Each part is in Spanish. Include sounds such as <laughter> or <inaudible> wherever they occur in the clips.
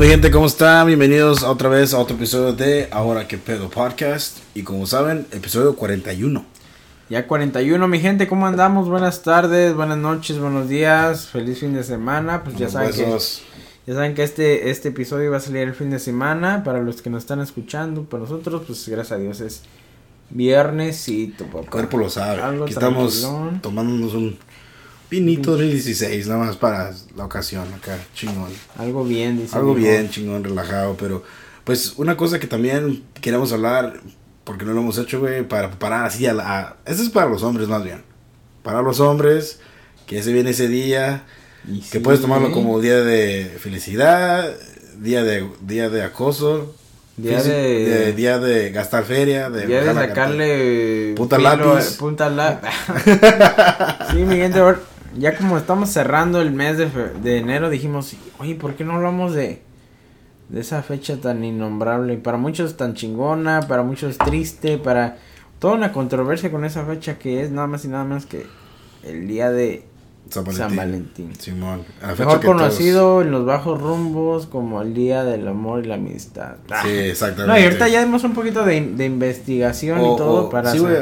mi gente, ¿cómo están? Bienvenidos otra vez a otro episodio de Ahora que pedo podcast. Y como saben, episodio 41. Ya 41, mi gente, ¿cómo andamos? Buenas tardes, buenas noches, buenos días, feliz fin de semana. Pues ya saben que, ya saben que este, este episodio va a salir el fin de semana. Para los que nos están escuchando, para nosotros, pues gracias a Dios es viernesito, papá. El cuerpo lo sabe. Algo Aquí estamos tomándonos un pinito 2016, nada más para la ocasión acá, chingón. Algo bien, dice. Algo bien, chingón, relajado, pero pues una cosa que también queremos hablar, porque no lo hemos hecho, güey, para preparar así a la... a- Esto es para los hombres más bien. Para los hombres, que se viene ese día, Y que sí, puedes tomarlo ¿eh? como día de felicidad, día de, día de acoso, Día físico- de- día de gastar feria, de, Ya de sacarle Punta lápiz. Punta lápiz. <laughs> sí, mi gente, ahora, ya como estamos cerrando el mes de, de enero, dijimos, oye, ¿por qué no hablamos de, de esa fecha tan innombrable? Para muchos tan chingona, para muchos triste, para toda una controversia con esa fecha que es nada más y nada menos que el día de San Valentín. San Valentín. Simón. Mejor conocido en los bajos rumbos como el día del amor y la amistad. todos- Sí, exactamente. No, y ahorita ya dimos un poquito de, de investigación O- y todo o- para Sí, güey,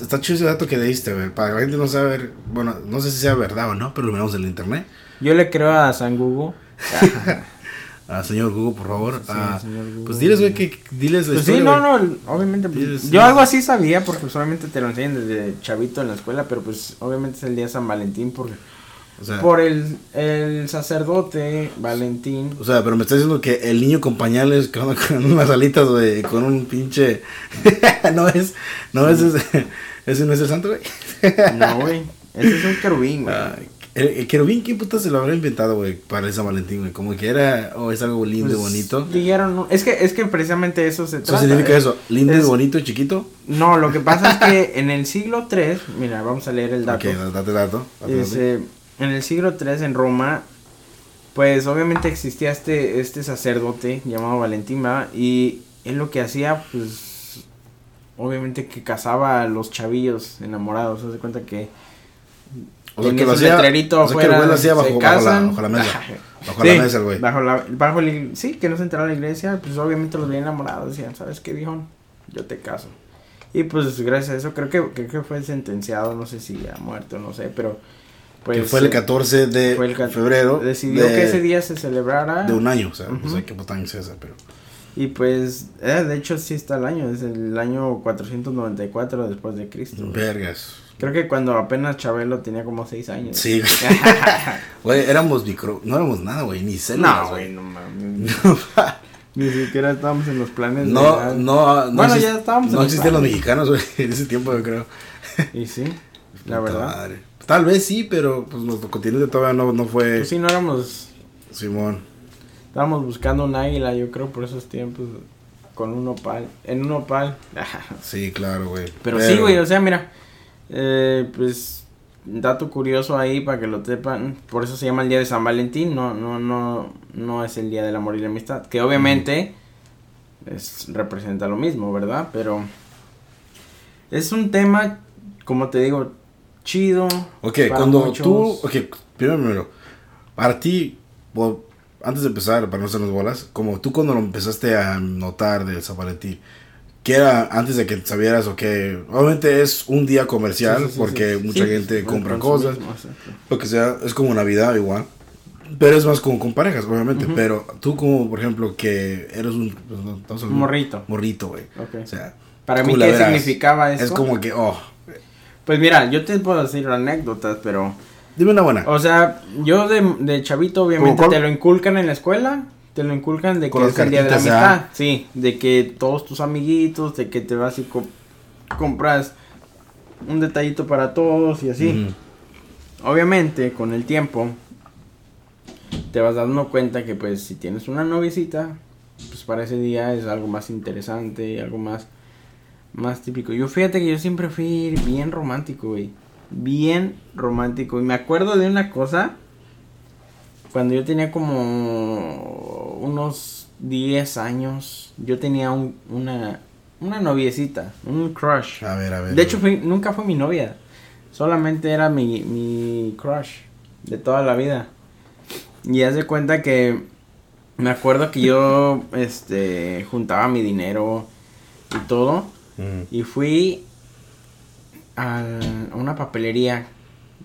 está chido ese dato que diste, güey. Para que la gente no sabe, bueno, no sé si sea verdad o no, pero lo miramos en el internet. Yo le creo a San Google. <laughs> Ah, señor Google, por favor. Sí, ah. Pues diles, güey, que diles la Pues sí, no, no, obviamente. pues, sí. Yo algo así sabía porque obviamente te lo enseñan desde chavito en la escuela, pero pues obviamente es el día de San Valentín porque O sea, por el, el sacerdote Valentín. o sea, pero me estás diciendo que el niño con pañales, con, con unas alitas, güey, con un pinche... <laughs> no es, no es ese, <laughs> ese no es el santo, güey. No, güey. Ese es un querubín, güey. Ah, el, el querubín, ¿quién puta se lo habrá inventado, güey, para el San Valentín, güey? Como que era, o es algo lindo y Pues, bonito. Dijeron, es que es que precisamente eso se trata. significa eh. eso, lindo y es- bonito y chiquito. No, lo que pasa es que <laughs> en el siglo 3, mira, vamos a leer el dato. Ok, date dato. date dato. Ese, en el siglo III en Roma, pues obviamente existía este, este sacerdote llamado Valentín, ¿verdad? y él lo que hacía, pues, obviamente que casaba a los chavillos enamorados, se cuenta que O sea, que lo hacía, letrerito o sea, que el güey lo hacía bajo, bajo la, bajo la mesa. Bajo Sí, la mesa, el güey. Bajo la, bajo ig- sí, que no se enterara la iglesia, pues obviamente los veía enamorados, decían, ¿sabes qué, viejón? Yo te caso. Y pues gracias a eso creo que, creo que fue sentenciado, no sé si ha muerto, no sé, pero pues... que fue el eh, 14 de el ca- febrero. Decidió de, que ese día se celebrara. De un año, o sea, no Ujú. sé qué año es esa, pero. Y pues, eh, de hecho sí está el año, es el año 494 después de Cristo. Vergas. Creo que cuando apenas Chabelo tenía como 6 años. Sí, güey. <laughs> Güey, éramos micro. No éramos nada, güey, ni células, no, güey, no mames. <laughs> <laughs> Ni siquiera estábamos en los planes. de No, nada. no, no. Bueno, ya estábamos en No los existían los planes. mexicanos, güey, en ese tiempo, yo creo. Y sí, la verdad. madre. Tal vez sí, pero pues nuestro continente todavía no, no fue. Pues sí, no éramos. Simón. Estábamos buscando un águila, yo creo, por esos tiempos. Con un opal. En un opal. Sí, claro, güey. Pero, sí, güey, o sea, mira, eh, pues dato curioso ahí para que lo sepan, por eso se llama el día de San Valentín, no, no, no, no es el día del amor y la amistad, que obviamente es, representa lo mismo, ¿verdad? Pero es un tema, como te digo, chido. Ok, cuando muchos. tú. Ok, primero, primero. Para ti, antes de empezar, para no hacernos bolas, como tú cuando lo empezaste a notar de San Valentín, que era antes de que sabieras o que. Obviamente es un día comercial, Sí, sí, sí, porque sí. mucha Sí, gente compra cosas, lo que sea, es como Navidad igual. Pero es más como con parejas, obviamente. Pero tú, como por ejemplo, que eres un. pues, estamos hablando- Morrito. Morrito, güey. Ok. O sea, Para mí, ¿qué verás. significaba eso? es como que, oh, Pues mira, yo te puedo decir anécdotas, pero... dime una buena. O sea, yo de, de chavito obviamente te lo inculcan en la escuela, te lo inculcan de que Con es el día de la amistad, ¿ah? sí, de que todos tus amiguitos, de que te vas y co- compras un detallito para todos y así. Obviamente, con el tiempo te vas dando cuenta que pues si tienes una noviecita, pues para ese día es algo más interesante, algo más más típico. Yo fíjate que yo siempre fui bien romántico, güey. Bien romántico. Y me acuerdo de una cosa. Cuando yo tenía como unos 10 años, yo tenía un- una, una noviecita, un crush. A ver, a ver. De hecho, nunca fue mi novia. Solamente era mi, mi crush de toda la vida. Y haz de cuenta que Me acuerdo que yo, <laughs> este, juntaba mi dinero y todo. Y fui a una papelería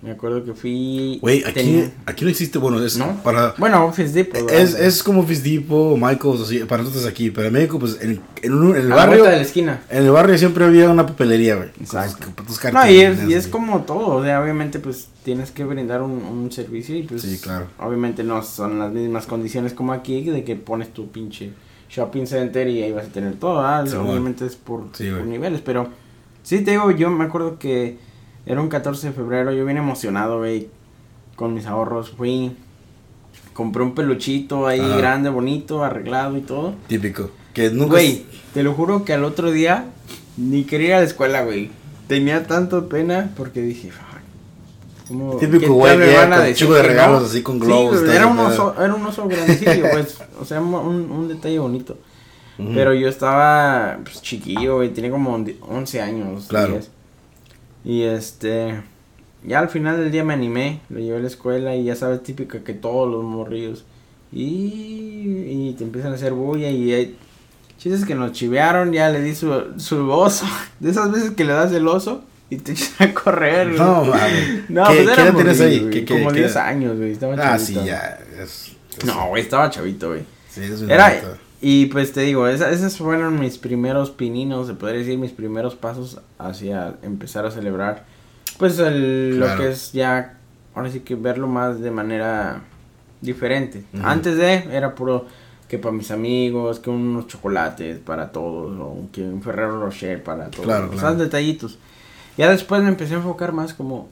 me acuerdo que fui. Güey, aquí, aquí no existe. Bueno, es ¿No? para. Bueno, Office Depot. Es, es como Office Depot, Michaels, así, para nosotros aquí. Pero en México, pues en, en, el a barrio. La de la esquina. En el barrio siempre había una papelería, güey. Exacto. no, y es, y es como todo. O sea, obviamente, pues tienes que brindar un, un servicio y pues. Sí, claro. Obviamente no son las mismas condiciones como aquí, de que pones tu pinche shopping center y ahí vas a tener todo. ¿ah? obviamente es por, por niveles, pero. Sí, te digo, yo me acuerdo que era un 14 de febrero, yo bien emocionado, güey, con mis ahorros. Fui, compré un peluchito ahí grande, bonito, arreglado y todo. Típico. Que nunca... Güey, te lo juro que al otro día ni quería ir a la escuela, güey. Tenía tanto pena porque dije, como, Típico güey, con chico de regalos así con globos. Sí, era, un oso, era un oso grandecillo, pues, <laughs> o sea, un, un detalle bonito. Pero yo estaba pues, chiquillo, güey, tenía como 11 años. Claro. Y este, ya al final del día me animé, lo llevé a la escuela y ya sabes, típica que todos los morrillos. Y, y te empiezan a hacer bulla y hay chistes que nos chivearon, ya le di su, su oso, <laughs> de esas veces que le das el oso y te <laughs> echan a correr. No, mami. <laughs> No, ¿Qué, pues era tienes ahí? ¿Qué, como 10 años, güey, estaba chavito. Ah, sí, ya. Es, no, güey, estaba chavito, güey. Sí, es Era, y pues te digo, esos fueron mis primeros pininos, se podría decir, mis primeros pasos hacia empezar a celebrar. Pues el, lo que es ya, ahora sí que verlo más de manera diferente. Antes de, era puro que para mis amigos, que unos chocolates para todos, o que un Ferrero Rocher para todos. Claro, claro. detallitos. Ya después me empecé a enfocar más como,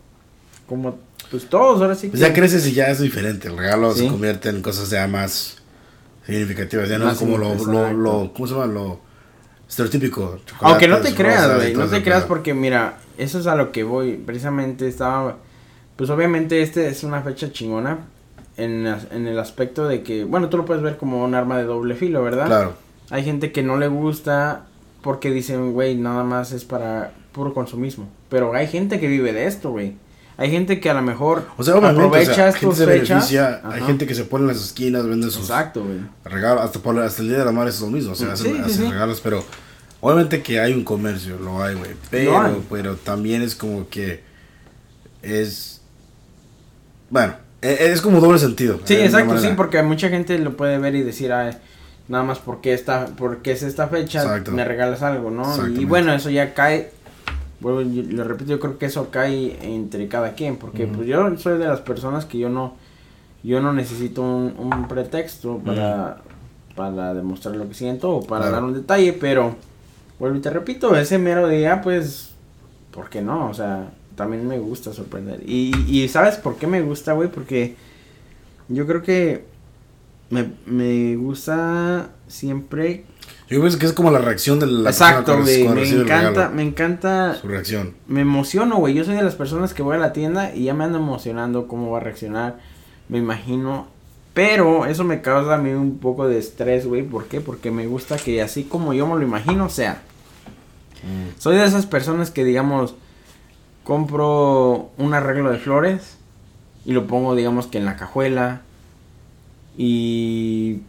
como, pues todos, ahora sí pues ya creces y ya es diferente, el regalo se convierte en cosas ya más significativas, ya no es como lo, lo, lo, ¿cómo se llama? Lo estereotípico. Aunque no te creas, güey, no te creas porque mira, eso es a lo que voy, precisamente estaba, pues obviamente este es una fecha chingona en, en el aspecto de que, bueno, tú lo puedes ver como un arma de doble filo, ¿verdad? Claro. Hay gente que no le gusta porque dicen, güey, nada más es para puro consumismo, pero hay gente que vive de esto, güey. Hay gente que a lo mejor o sea, aprovecha estos fechas. Hay gente que se pone en las esquinas, vende sus Exacto, güey. regalos. Hasta, por, hasta el día de la madre es lo mismo. O sea, hacen, regalos, pero obviamente que hay un comercio, lo hay, güey. Pero, pero también es como que es. Bueno, e, es, como doble sentido. Sí, exacto, sí, porque mucha gente lo puede ver y decir, nada más porque, esta, porque es esta fecha, me regalas algo, ¿no? Y bueno, eso ya cae bueno, lo repito, yo creo que eso cae entre cada quien, porque pues yo soy de las personas que yo no, yo no necesito un, pretexto para, para demostrar lo que siento o para dar un detalle, pero, vuelvo y te repito, ese mero día, pues, ¿por qué no? O sea, también me gusta sorprender. Y, y ¿sabes por qué me gusta, güey? Porque yo creo que me, me gusta siempre yo pienso que es como la reacción de la Exacto, güey. Me encanta, me encanta. Su reacción. Me emociono, güey. Yo soy de las personas que voy a la tienda y ya me ando emocionando cómo va a reaccionar. Me imagino. Pero eso me causa a mí un poco de estrés, güey. ¿Por qué? Porque me gusta que así como yo me lo imagino, sea. Mm. Soy de esas personas que, digamos, compro un arreglo de flores y lo pongo, digamos, que en la cajuela. Y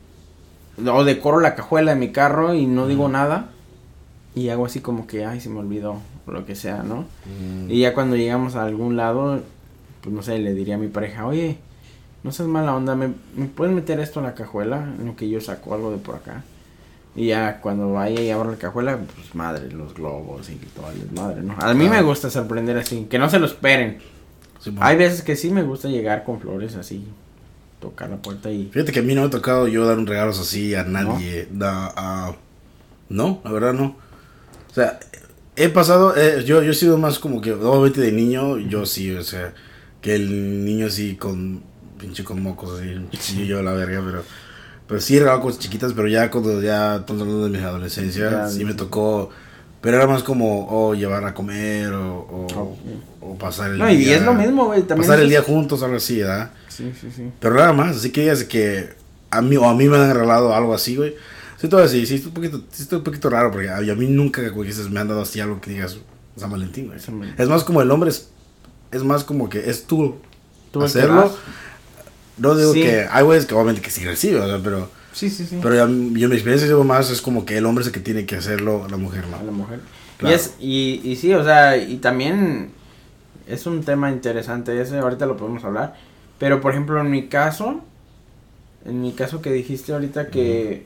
o decoro la cajuela de mi carro y no digo nada. Y hago así como que, ay, se me olvidó, o lo que sea, ¿no? Mm. Y ya cuando llegamos a algún lado, pues no sé, le diría a mi pareja, oye, no seas mala onda, ¿me, ¿me puedes meter esto en la cajuela? En lo que yo saco algo de por acá. Y ya cuando vaya y abra la cajuela, pues madre, los globos y todo el madre, ¿no? A mí me gusta sorprender así, que no se lo esperen. Hay veces que sí me gusta llegar con flores así, tocar la puerta y... Fíjate que a mí no me ha tocado yo dar un regalo así a nadie. ¿No? no, la verdad no. O sea, he pasado, eh, yo, yo he sido más como que, obviamente de niño, yo sí, o sea, que el niño así con, pinche con mocos así, yo la verga, pero... Pero sí regalado cosas chiquitas, pero ya cuando ya estamos hablando de mi adolescencia, sí me tocó... Pero era más como, llevar a comer, o, o, pasar el día. No, y es lo mismo, güey. Pasar el día juntos, algo así, ¿verdad? Sí, sí, sí. Pero nada más, así que digas que a mí o a mí me han regalado algo así, güey. Sí, todo así, sí, es un poquito, sí, es un poquito raro porque a, mí nunca, güey, me han dado así algo que digas San Valentín, güey. Es más como el hombre, es, es más como que es tú, ¿Tú hacerlo. No digo que hay güeyes que obviamente que sí reciben, o sea, pero... Sí, sí, sí. Pero ya, yo mi experiencia llevo más es como que el hombre es el que tiene que hacerlo, la mujer A no. la mujer. Claro. Y, es, y, y sí, o sea, y también es un tema interesante ese, ahorita lo podemos hablar. Pero, por ejemplo, en mi caso, en mi caso que dijiste ahorita que,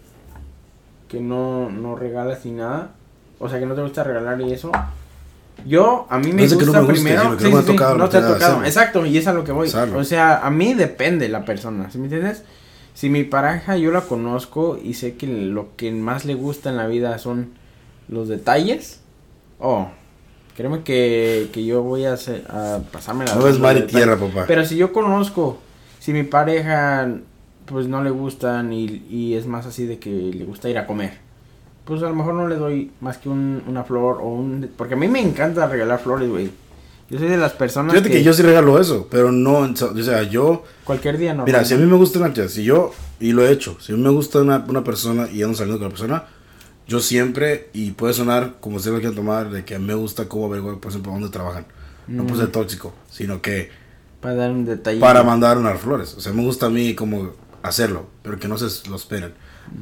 que no, no regalas ni nada, o sea, que no te gusta regalar y eso. Yo, a mí me No de que no gusta me primero. no te ha tocado. Exacto, y es a lo que voy. O sea, a mí depende la persona, ¿sí me entiendes? Si mi pareja yo la conozco y sé que lo que más le gusta en la vida son los detalles, oh, créeme que, que yo voy a, hacer, a pasarme la No es mar y tierra, papá. Pero si yo conozco, si mi pareja pues no le gustan y, y es más así de que le gusta ir a comer, pues a lo mejor no le doy más que un, una flor o un... Porque a mí me encanta regalar flores, güey. Yo soy de las personas Fíjate que, yo sí regalo eso, pero no, o sea, yo, Cualquier día no. mira, si a mí me gusta una, si yo, y lo he hecho, si a mí me gusta una, una persona y ando saliendo con la persona, yo siempre, y puede sonar como ustedes lo quieran tomar, de que me gusta cómo averiguar, por ejemplo, dónde trabajan. No por Mm. ser tóxico, sino que Para dar un detalle. para mandar unas flores. O sea, me gusta a mí como hacerlo, pero que no se lo esperen.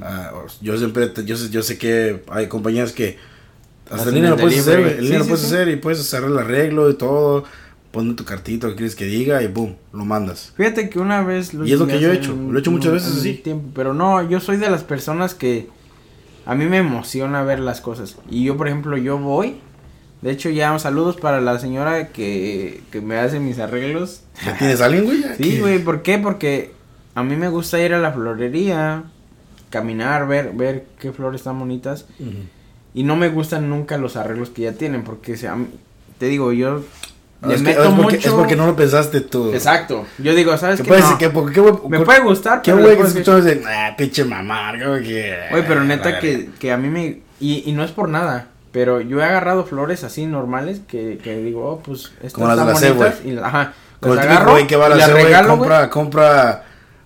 Ah, yo siempre, yo, sé- yo sé que hay compañías que hasta en línea el lo puedes hacer, en línea lo puedes hacer y puedes hacer el arreglo y todo, poner tu cartito que quieres que diga y boom, lo mandas. Fíjate que una vez Y es lo que yo he hecho, lo he hecho muchas veces así. tiempo, pero no, yo soy de las personas que a mí me emociona ver las cosas. Y yo, por ejemplo, yo voy. De hecho, ya saludos para la señora que, que me hace mis arreglos. ¿Ya tienes alguien, güey? <laughs> Sí, güey, ¿por qué? Porque a mí me gusta ir a la florería, caminar, ver, ver qué flores están bonitas. Ujú. Y no me gustan nunca los arreglos que ya tienen, porque se, mí- te digo, yo Ah, le es, que- porque, mucho. es porque no lo pensaste tú. Exacto. Yo digo, ¿sabes ¿Qué No? ¿Qué, porque, me puede gustar, ¿Qué pero güey que escuchó dice, ah, pinche güey, que... Oye, pero neta verga"? que, que a mí me... Y, y no es por nada, pero yo he agarrado flores así normales que, que digo, oh, pues estas Como las de la bonitas. Y, ajá, Como las el agarro güey que va a y la C, regalo, compra, compra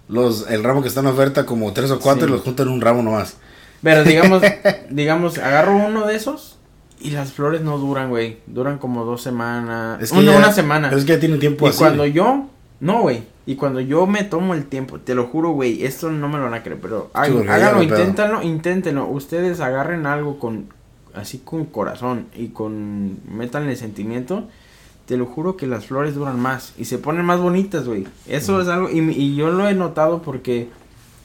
los, el ramo que está en oferta como tres o cuatro Sí. y los junta en un ramo nomás. Pero <laughs> digamos, digamos, agarro uno de esos y las flores no duran, güey. Duran como dos semanas. Es que una, ya- una semana. pero es que ya tiene tiempo y así. cuando yo... No, güey. Y cuando yo me tomo el tiempo, te lo juro, güey, esto no me lo van a creer, pero háganlo, hay pedo. inténtenlo. Ustedes agarren algo con, así con corazón y con, métanle sentimiento. Te lo juro que las flores duran más y se ponen más bonitas, güey. Eso es algo, y, y yo lo he notado porque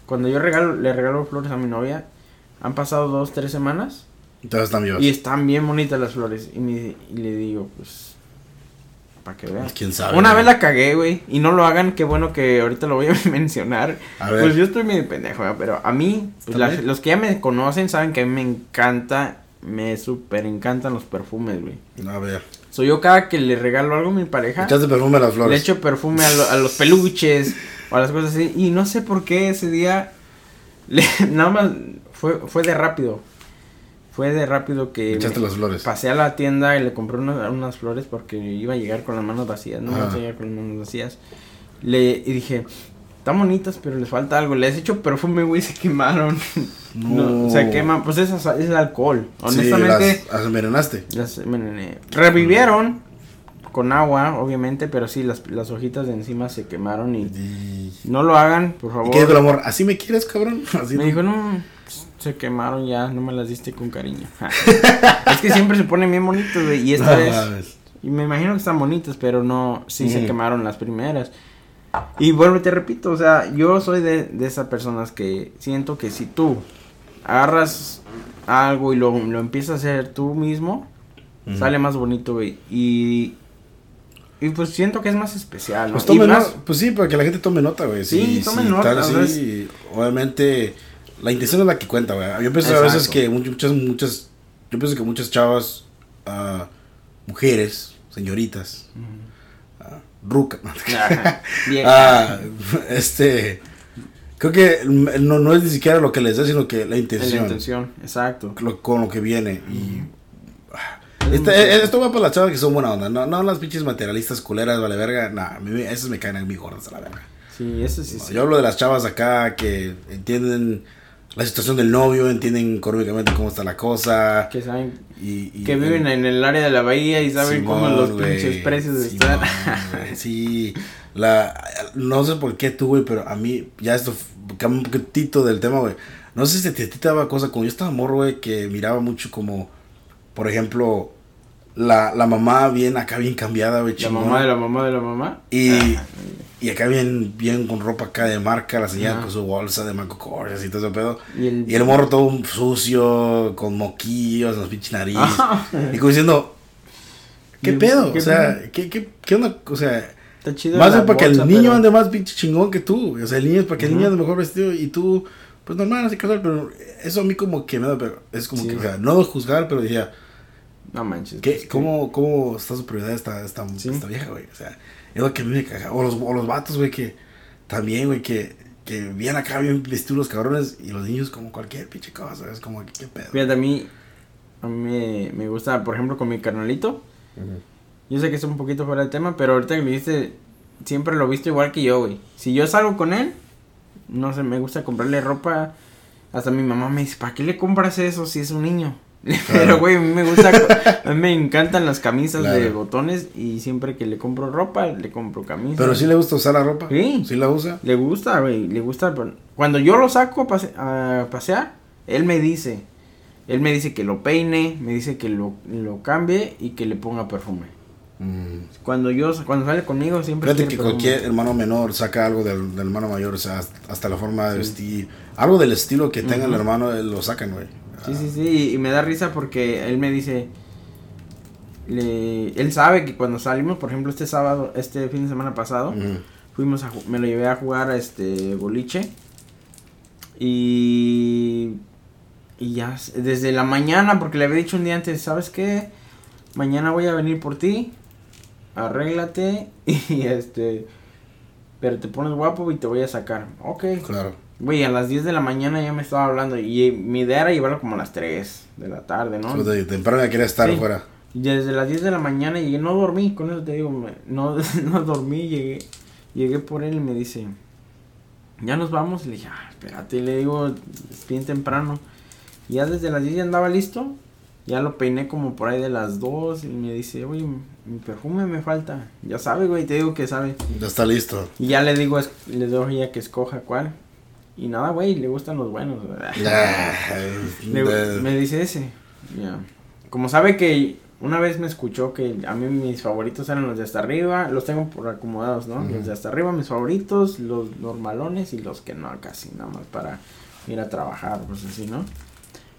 cuando yo regalo, le regalo flores a mi novia, han pasado dos, tres semanas Entonces están vivos. y están bien bonitas las flores. Y, me- y le digo, pues, para que vean. ¿Quién sabe? Una güey? vez la cagué, güey, y no lo hagan, qué bueno que ahorita lo voy a <laughs> mencionar. A ver. Pues yo estoy medio pendejo, ¿verdad? pero a mí, pues las- los que ya me conocen saben que a mí me encanta, me súper encantan los perfumes, güey. A ver. Soy yo cada que le regalo algo a mi pareja, Echaste perfume a las flores. le echo perfume a, lo- a los peluches o a las cosas así, y no sé por qué ese día, le- <laughs> nada más, fue, fue de rápido. Fue de rápido que... Echaste me- las flores. Pasé a la tienda y le compré unas, unas flores porque iba a llegar con las manos vacías, no Ajá. iba a llegar con las manos vacías. Le, y dije, están bonitas, pero les falta algo. Les he hecho perfume, güey, se quemaron. <laughs> No, se queman, pues es, es alcohol. Honestamente, Sí, las, las envenenaste. las envenené. revivieron con agua, obviamente, pero sí, las, las hojitas de encima se quemaron y Y... no lo hagan, por ¿Y favor. qué dijo el amor? ¿Así me quieres, cabrón? <laughs> Así Me no. dijo, no, se quemaron ya, no me las diste con cariño. <laughs> <laughs> es que siempre se ponen bien bonitos, güey, y esta No vez... Y me imagino que están bonitas, pero no, sí se quemaron las primeras. Y vuelvo y te repito, o sea, yo soy de, de esas personas que siento que si tú agarras algo y lo, lo empiezas a hacer tú mismo, sale más bonito, güey. Y, y pues siento que es más especial, ¿no? Pues, Y tome más- pues sí, para que la gente tome nota, güey. Sí, tomen nota, tal, sí, obviamente, la intención es la que cuenta, güey. Yo pienso a veces que muchas, muchas, yo pienso que muchas chavas, ah, mujeres, señoritas, Ajá, <laughs> bien. ah, este, creo que no, no es ni siquiera lo que les da, sino que la intención, la intención, exacto. lo- con lo que viene y... ah, Es Este- mucho- eh, esto va para las chavas que son buena onda, no, no las pinches materialistas culeras, vale verga, nah, a mí me- esas me caen a mí gordas a la verga. Sí, eso sí, sí. Yo hablo de las chavas acá que entienden la situación del novio, entienden económicamente cómo está la cosa. Que saben Y, y- que viven en el área de la bahía y saben cómo los pinches precios Simón, están. <laughs> Sí, La, no sé por qué tú, güey, pero a mí, ya esto cambia un poquitito del tema, güey. No sé si a ti te daba cosa, como yo estaba morro, güey, que miraba mucho como, por ejemplo, la, la mamá bien acá, bien cambiada, güey, La mamá de la mamá de la mamá. Y, Ah, y acá bien, bien con ropa acá de marca, la señora Ajá. con su bolsa de Marco Kors y todo ese pedo. y el, Y el morro todo sucio, con moquillos en las pinches narices. Ah, Y como diciendo, ¿qué ¿Qué- pedo? qué o sea, ¿qué, qué, qué onda? O sea, está chido. más bien para que el bolsa, niño pero- ande más pinche chingón que tú. O sea, el niño es para que el Ujú. niño ande mejor vestido y tú, pues normal, así casual. Pero eso a mí como que me da, pero es como Sí. que, o sea, no juzgar, pero decía, No manches. ¿qué, pues, cómo, ¿cómo está su prioridad esta, esta, Sí. esta vieja, güey? O sea, es lo que a mí me caga. O los, o los vatos, güey, que también, güey, que, que bien acá, bien vestidos los cabrones y los niños como cualquier pinche cosa. Es como, ¿qué pedo? Fíjate, a mí, a mí me, gusta, por ejemplo, con mi carnalito. Yo sé que es un poquito fuera del tema, pero ahorita que me dijiste, siempre lo he visto igual que yo, güey. Si yo salgo con él, no sé, me gusta comprarle ropa. Hasta mi mamá me dice, ¿para qué le compras eso si es un niño? <laughs> Pero, güey, a mí me gusta, a mí me encantan las camisas de botones y siempre que le compro ropa, le compro camisas. Pero sí le gusta usar la ropa. Sí. Sí la usa. Le gusta, güey, le gusta. Cuando yo lo saco a, pase- a pasear, él me dice, él me dice que lo peine, me dice que lo, lo cambie y que le ponga perfume. Mm. Cuando yo, cuando sale conmigo siempre Fíjate que perfume. cualquier hermano menor saca algo del, del hermano mayor, o sea, hasta la forma de vestir, algo del estilo que tenga el hermano, lo sacan, güey. Sí, sí, sí, y, me da risa porque él me dice, le, él sabe que cuando salimos, por ejemplo, este sábado, este fin de semana pasado, fuimos a, me lo llevé a jugar a este boliche y y ya desde la mañana porque le había dicho un día antes sabes qué mañana voy a venir por ti arréglate <laughs> y este pero te pones guapo y te voy a sacar. Ok. Claro. Güey a las 10 de la mañana ya me estaba hablando y mi idea era llevarlo como a las 3 de la tarde no So, de temprano ya quería estar Sí. afuera. y desde las 10 de la mañana llegué, no dormí, con eso te digo, no, <laughs> no dormí, llegué, llegué por él y me dice, ya nos vamos, le dije, ah, espérate, y le digo, es bien temprano, y ya desde las 10 ya andaba listo, ya lo peiné como por ahí de las 2, y me dice, oye, mi perfume me falta, ya sabe, güey, te digo que sabe, Ya está listo. y ya le digo, le doy ya que escoja cuál, y nada, güey, le gustan los buenos, <laughs> Le- de- me dice ese. Ya. Como sabe que una vez me escuchó que a mí mis favoritos eran los de hasta arriba, los tengo por acomodados, ¿no? Los de hasta arriba, mis favoritos, los normalones y los que no, casi nada más para ir a trabajar, pues así, ¿no?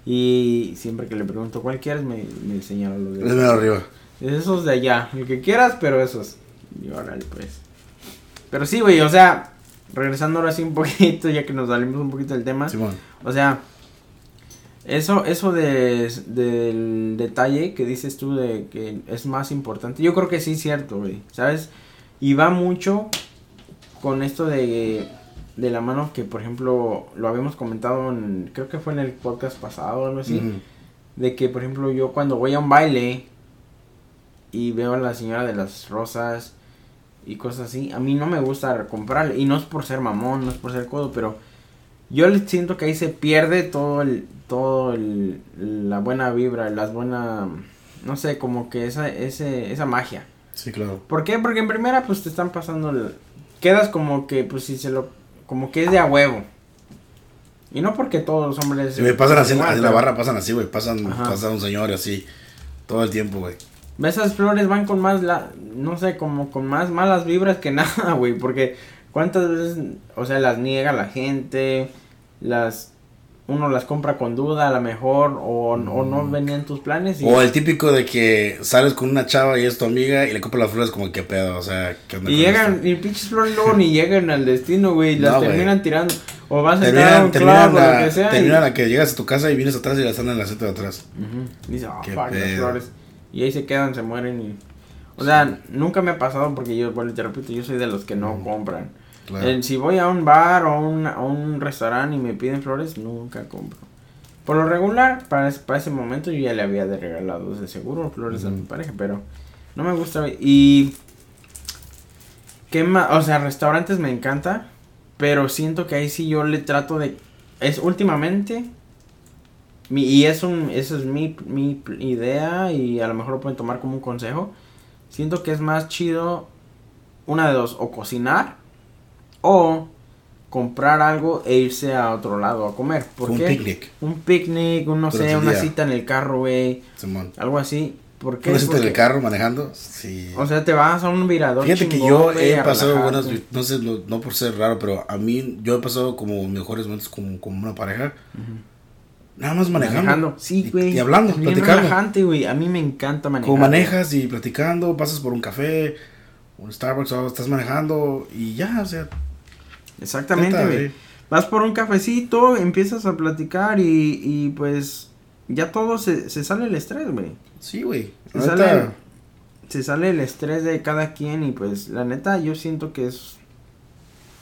Y siempre que le pregunto cuál quieres, me, me señala los de medio arriba. esos de allá, el que quieras, pero esos. Y órale, pues. Pero sí, güey, o sea, regresando ahora sí un poquito, ya que nos salimos un poquito del tema. O sea, eso, eso de, del detalle que dices tú de que es más importante, yo creo que sí es cierto, güey, ¿sabes? Y va mucho con esto de, de la mano que, por ejemplo, lo habíamos comentado en, creo que fue en el podcast pasado o algo así, de que, por ejemplo, yo cuando voy a un baile y veo a la señora de las rosas y cosas así, a mí no me gusta comprarle. Y no es por ser mamón, no es por ser codo, pero yo siento que ahí se pierde todo el, todo el, la buena vibra, las buenas, no sé, como que esa, ese, esa magia. Sí, claro. ¿Por qué? Porque en primera, pues te están pasando, el- quedas como que, pues si se lo, como que es de a huevo. Y no porque todos los hombres... Si me pasan así en la- igual, en la pero- barra, pasan así, güey. Pasan, Ajá. pasa un señor así. Todo el tiempo, güey. Esas flores van con más, la, no sé, como con más malas vibras que <laughs> nada, güey, porque cuántas veces, o sea, las niega la gente, las, uno las compra con duda a lo mejor, o, o no venían tus planes. Y, O el típico de que sales con una chava y es tu amiga y le compras las flores como que pedo, o sea, ¿qué onda y llegan, esto? y pinches flores luego ni llegan al destino, güey, las No, terminan tirando, o vas a entrar a Terminan, un terminan, club o lo a, que sea. y- a que llegas a tu casa y vienes atrás y las están en el asiento de atrás. Ujú. Dice, ah, Qué fuck, las pedo. flores. Y ahí se quedan, se mueren y... O sea, nunca me ha pasado porque yo, bueno, te repito, yo soy de los que no compran. Claro. El- si voy a un bar o un, a un restaurante y me piden flores, nunca compro. Por lo regular, para, ese- para ese momento yo ya le había de regalado de seguro flores a mi pareja, pero no me gusta. Y... ¿Qué más? O sea, restaurantes me encanta, pero siento que ahí sí yo le trato de... Es últimamente... Mi, y es un, eso es mi, mi idea y a lo mejor lo pueden tomar como un consejo. Siento que es más chido una de dos, o cocinar o comprar algo e irse a otro lado a comer. ¿Por Un qué? picnic. Un picnic, un, no sé, una día. cita en el carro, güey, algo así. ¿Por qué? ¿Una cita en el carro manejando? Sí. O sea, te vas a un virador Fíjate que yo he pasado buenas, no sé, no, no por ser raro, pero a mí, yo he pasado como mejores momentos como, como una pareja. Nada más manejando. Manejando. Sí, Y- güey. Y, hablando, Es bien platicando. relajante, güey. A mí me encanta manejar. Como manejas y platicando, pasas por un café, un Starbucks, o estás manejando y ya, o sea. Exactamente, güey. Vas por un cafecito, empiezas a platicar y, y pues ya todo se, se sale el estrés, güey. Sí, güey. Se sale, se sale el estrés de cada quien y pues la neta yo siento que es,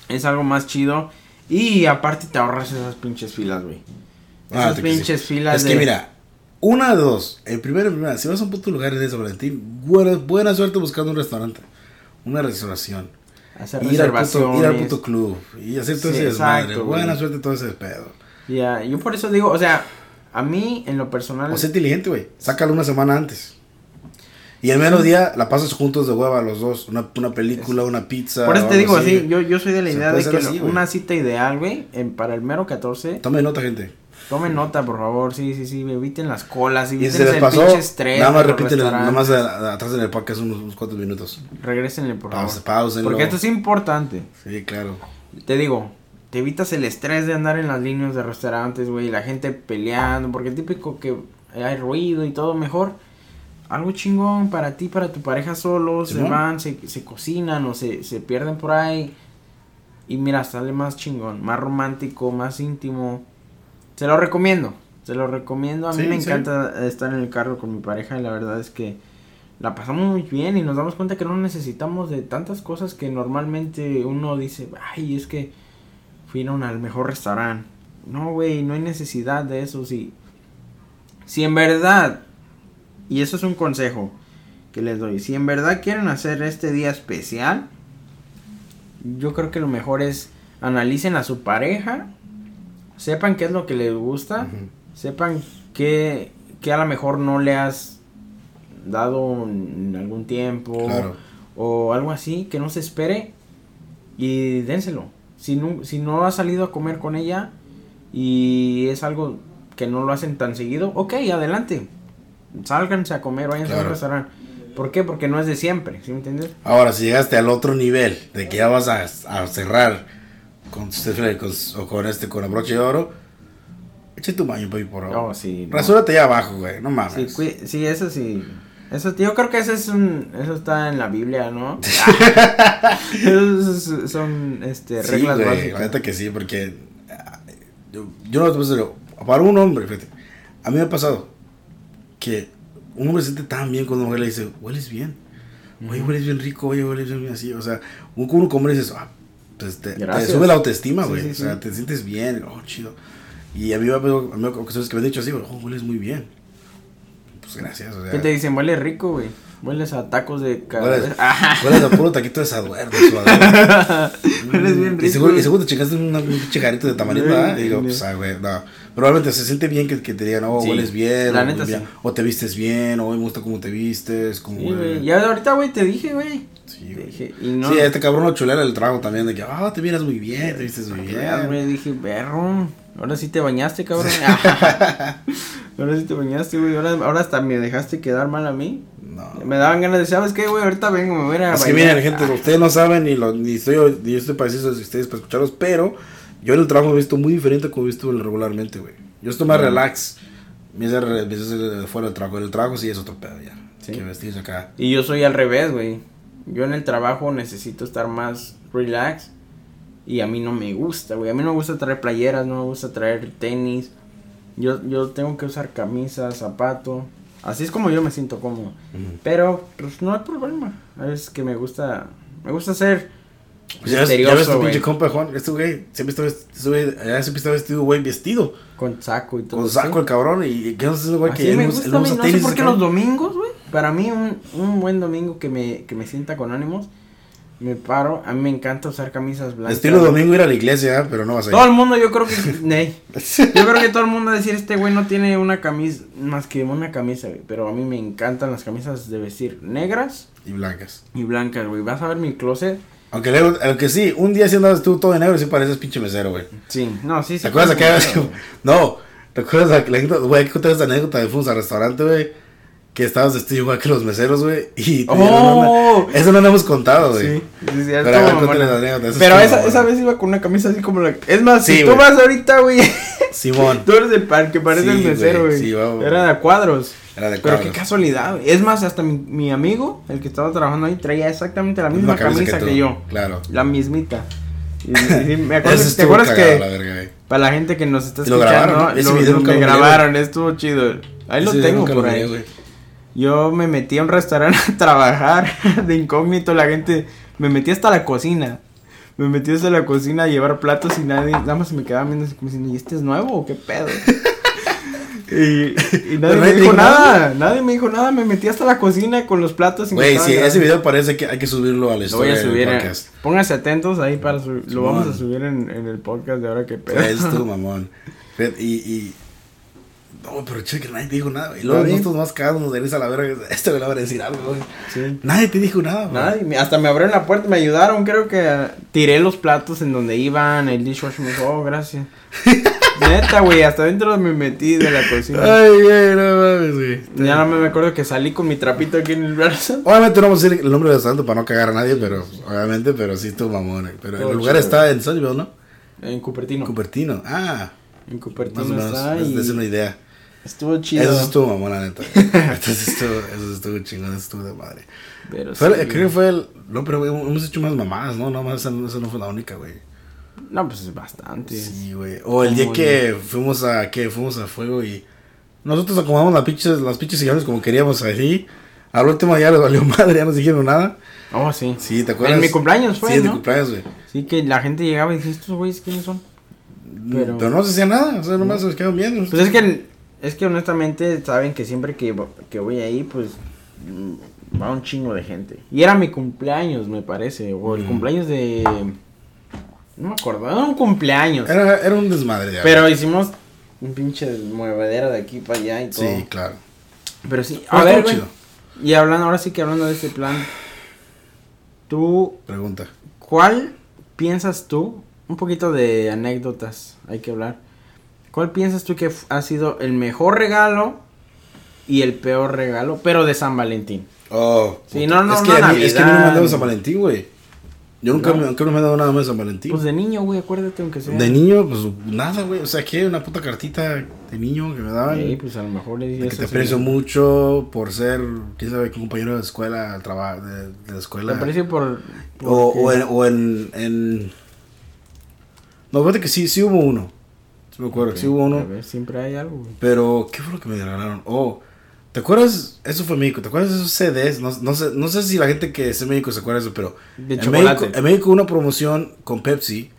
es algo más chido. Y aparte te ahorras esas pinches filas, güey. Ah, Esas que sí. pinches filas Es de... que mira, una de dos. En primera, en primera, si vas a un puto lugar de San Valentín, buena, buena suerte buscando un restaurante, una restauración. Hacer Ir al, puto, reservaciones. ir al puto club y hacer todo Sí, ese desmadre. exacto, güey. Buena suerte todo ese pedo. Ya, yo por eso digo, o sea, a mí en lo personal... O sea inteligente, güey. Sácalo una semana antes. Y el mero día la pasas juntos de hueva los dos. Una, una película, una pizza. por eso te digo, así. yo, yo soy de la idea de que así, una cita ideal, güey, para el mero 14, Tome nota, gente. Tomen nota, por favor, sí, sí, sí, eviten las colas, Y eviten si se les el pasó, pinche estrés. nada más repítele, nada más atrás en el podcast unos, unos cuantos minutos. Regrésenle, por favor. Pausa, pausenlo. Porque esto es importante. Sí, claro. Te digo, te evitas el estrés de andar en las líneas de restaurantes, güey, la gente peleando, porque típico que hay ruido y todo mejor. Algo chingón para ti, para tu pareja solo, se van, se, se cocinan o se, se pierden por ahí. Y mira, sale más chingón, más romántico, más íntimo. Se lo recomiendo, se lo recomiendo. A mí Sí, me sí. encanta estar en el carro con mi pareja y la verdad es que la pasamos muy bien y nos damos cuenta que no necesitamos de tantas cosas que normalmente uno dice, ay, es que fueron al mejor restaurante. No, güey, no hay necesidad de eso. Si, si en verdad, y eso es un consejo que les doy, si en verdad quieren hacer este día especial, yo creo que lo mejor es analicen a su pareja, sepan qué es lo que les gusta, sepan que, que a lo mejor no le has dado en algún tiempo Claro. o algo así, que no se espere y dénselo. Si no, si no has salido a comer con ella y es algo que no lo hacen tan seguido, ok, adelante. Sálganse a comer, váyanse a un Claro. restaurante. ¿Por qué? Porque no es de siempre, ¿sí me entiendes? Ahora, si llegaste al otro nivel de que ya vas a, a cerrar con, con, o con este, con la broche de oro, echa tu baño, papi, por favor. Oh, sí. no. Rasúrate allá abajo, güey, no mames. Sí, sí, eso sí. Eso, yo creo que eso es un, eso está en la Biblia, ¿no? <laughs> Esos son, este, Sí, reglas güey, básicas. la neta que sí, porque yo, yo no te puedo decir, para un hombre, fíjate, a mí me ha pasado que un hombre se siente tan bien cuando una mujer le dice, hueles bien, oye, hueles bien rico, oye, hueles bien así, o sea, un, uno como dices, ah, pues te, te sube la autoestima, Sí, güey, sí, o sea, sí. te sientes bien, oh, chido. Y a mí a mí ocasiones que me han dicho así, oh, hueles muy bien. Pues gracias, o sea. ¿Qué te dicen? Huele rico, güey. Hueles a tacos de cabeza. <laughs> hueles a puro taquito de saduer, de suadero. <laughs> Hueles bien Y rico. seguro, y seguro te chingaste una- un pinche jarrito de Sí, ¿verdad? Y digo, sí. pues, ah, güey, no. Probablemente se siente bien que, que te digan, oh, Sí, hueles bien. la o, neta bien, sí. o te vistes bien, o me gusta cómo te vistes, como... Sí, güey. Ya ahorita, güey, te dije, güey. Sí, Te güey. dije, y no. Sí, este cabrón lo chulera el trago también, de que, ah, te miras muy bien, te vistes muy bien. güey, dije, perro. Ahora sí te bañaste, cabrón. <laughs> ahora sí te bañaste, güey. Ahora, ahora hasta me dejaste quedar mal a mí. No. Me daban ganas de, ¿sabes qué, güey? Ahorita vengo, me voy a ir a Es que miren, gente, ustedes no saben, ni, lo, ni estoy, ni yo estoy para decirles a ustedes para escucharlos, pero yo en el trabajo he visto muy diferente a como he visto regularmente, güey. Yo estoy más relax. Me hace me fuera del. En el trabajo sí es otro pedo ya. Sí. Que vestirse acá. Y yo soy al revés, güey. Yo en el trabajo necesito estar más relax. Y a mí no me gusta, güey. A mí no me gusta traer playeras, no me gusta traer tenis. Yo, yo tengo que usar camisa, zapato. Así es como yo me siento cómodo. Ujú. Pero, pues no hay problema. Es que me gusta. Me gusta ser Pues ya, ya ves tu pinche compa, Juan. Este güey siempre está vestido, siempre está vestido, güey, vestido. Con saco y todo. Con saco el cabrón. Y que no sé, güey, que él no no sé por qué los domingos, güey. Para mí un, un buen domingo que me, que me sienta con ánimos me paro, a mí me encanta usar camisas blancas. Estilo domingo ir a la iglesia, ¿eh? pero no vas a ir. Todo el mundo, yo creo que. <laughs> Ney. yo creo que todo el mundo va a decir: Este güey no tiene una camisa, más que una camisa, güey. Pero a mí me encantan las camisas de vestir negras Y blancas. y blancas, güey. Vas a ver mi closet. Aunque, luego- aunque sí, un día si andabas tú todo de negro, sí pareces pinche mesero, güey. Sí, no, sí, sí. ¿Te acuerdas aquella <laughs> No, ¿te acuerdas? Güey, contar esta anécdota de fuimos al restaurante, güey. Que estabas vestido igual que los meseros, güey. Y te ¡Oh! una- Eso no lo hemos contado, güey. Sí, sí, sí, Pero eso Pero estuvo esa, esa vez iba con una camisa así como la. Es más, Sí, si tú vas ahorita, güey. Simón. <laughs> Tú eres el par que parece el mesero, güey, sí, vamos. Era de cuadros. Era de Pero cuadros. qué casualidad, güey. Es más, hasta mi, mi amigo, el que estaba trabajando ahí, traía exactamente la misma camisa, que, yo. Claro. La mismita. Y, y sí, me <laughs> acuerdo, ¿Te acuerdas cagado, que la verga, güey. para la gente que nos está lo escuchando, grabaron, ¿no? Ese lo- video miré, grabaron, estuvo chido. Ahí lo tengo por ahí. Yo me metí a un restaurante a trabajar <laughs> de incógnito, la gente me metí hasta la cocina. Me metí hasta la cocina a llevar platos y nadie, nada más me quedaba viendo así como diciendo, ¿y este es nuevo o qué pedo? <laughs> y, y nadie me dijo nada, nadie me dijo nada, me metí hasta la cocina con los platos Güey, sí, ese video parece que hay que subirlo a la Lo voy a subir, del en- podcast. pónganse atentos ahí para su- lo vamos a subir en, en el podcast de ahora que pedo. Eso estuvo <laughs> mamón. Y, y... No, pero che, que nadie te dijo nada. Y luego nosotros más cagados nos venís a la verga. <laughs> Este güey le va a decir algo, güey. Sí. Nadie te dijo nada, güey. Nadie, me- hasta me abrieron la puerta, me ayudaron, creo que ah, tiré los platos en donde iban, el dishwasher me dijo, oh, gracias. <laughs> Neta, güey, hasta dentro me metí de la cocina. Ay, güey, no mames, güey. Ya no me acuerdo que salí con mi trapito aquí en el brazo. <laughs> Obviamente no vamos a decir el nombre del restaurante para no cagar a nadie, pero obviamente, pero sí estuvo mamón. Pero Todo el lugar chido, está en Sunnyvale, ¿no? En Cupertino. Cupertino. Ah, En más Cupertino o menos. está Es, y es una idea. Estuvo chido. Eso estuvo mamón, la neta. <laughs> Entonces estuvo, eso estuvo chingón, eso estuvo de madre. Pero Fue, sí. Creo que fue el. No, pero güey, hemos hecho más mamadas, ¿no? No, más, esa, esa no fue la única, güey. No, pues es bastante. Sí, güey. O el día ¿Cómo, que fuimos a. que Fuimos a fuego y. Nosotros acomodamos las pinches, las pinches sillones como queríamos así. Al último ya les valió <laughs> madre, ya no dijeron nada. Oh, sí. Sí, ¿te acuerdas? En mi cumpleaños fue, Sí, en ¿no? cumpleaños, güey. Sí, que la gente llegaba y decía, ¿estos güeyes quiénes son? Pero, Pero- no se hacía nada, o sea, nomás se quedaron viendo. Pues es que, es que honestamente saben que siempre que, que voy ahí, pues mm, va un chingo de gente. Y era mi cumpleaños, me parece, o el Mm. cumpleaños de... No me acuerdo, era un cumpleaños. Era, era un desmadre ya. Pero hicimos un pinche muevedera de aquí para allá y todo. Sí, claro. Pero sí, a ver, güey, y hablando, ahora sí que hablando de este plan, tú, Pregunta. ¿cuál piensas tú? Un poquito de anécdotas, hay que hablar. ¿Cuál piensas tú que ha sido el mejor regalo y el peor regalo, pero de San Valentín? Oh. Sí, no, no, es que, no a mí, es que a mí no me Navidad. mandaron San Valentín, güey. Yo nunca, No. me, nunca me he dado nada más de San Valentín. Pues de niño, güey, acuérdate aunque sea. de niño, pues nada, güey. O sea, que una puta cartita de niño que me daban. Sí, pues a lo mejor le dices que te aprecio mucho por ser, quién sabe, qué compañero de escuela, de, de la Te escuela. aprecio por... O, en, o en, en... No, fíjate que sí, sí hubo uno. Sí me acuerdo, Ok, sí hubo A uno. ver, siempre hay algo, güey. Pero, ¿qué fue lo que me regalaron? Oh, ¿te acuerdas? Eso fue en México. ¿Te acuerdas de esos CDs? No, no sé, no sé si la gente que es en México se acuerda de eso, pero... De en chocolate. México, en México una promoción con Pepsi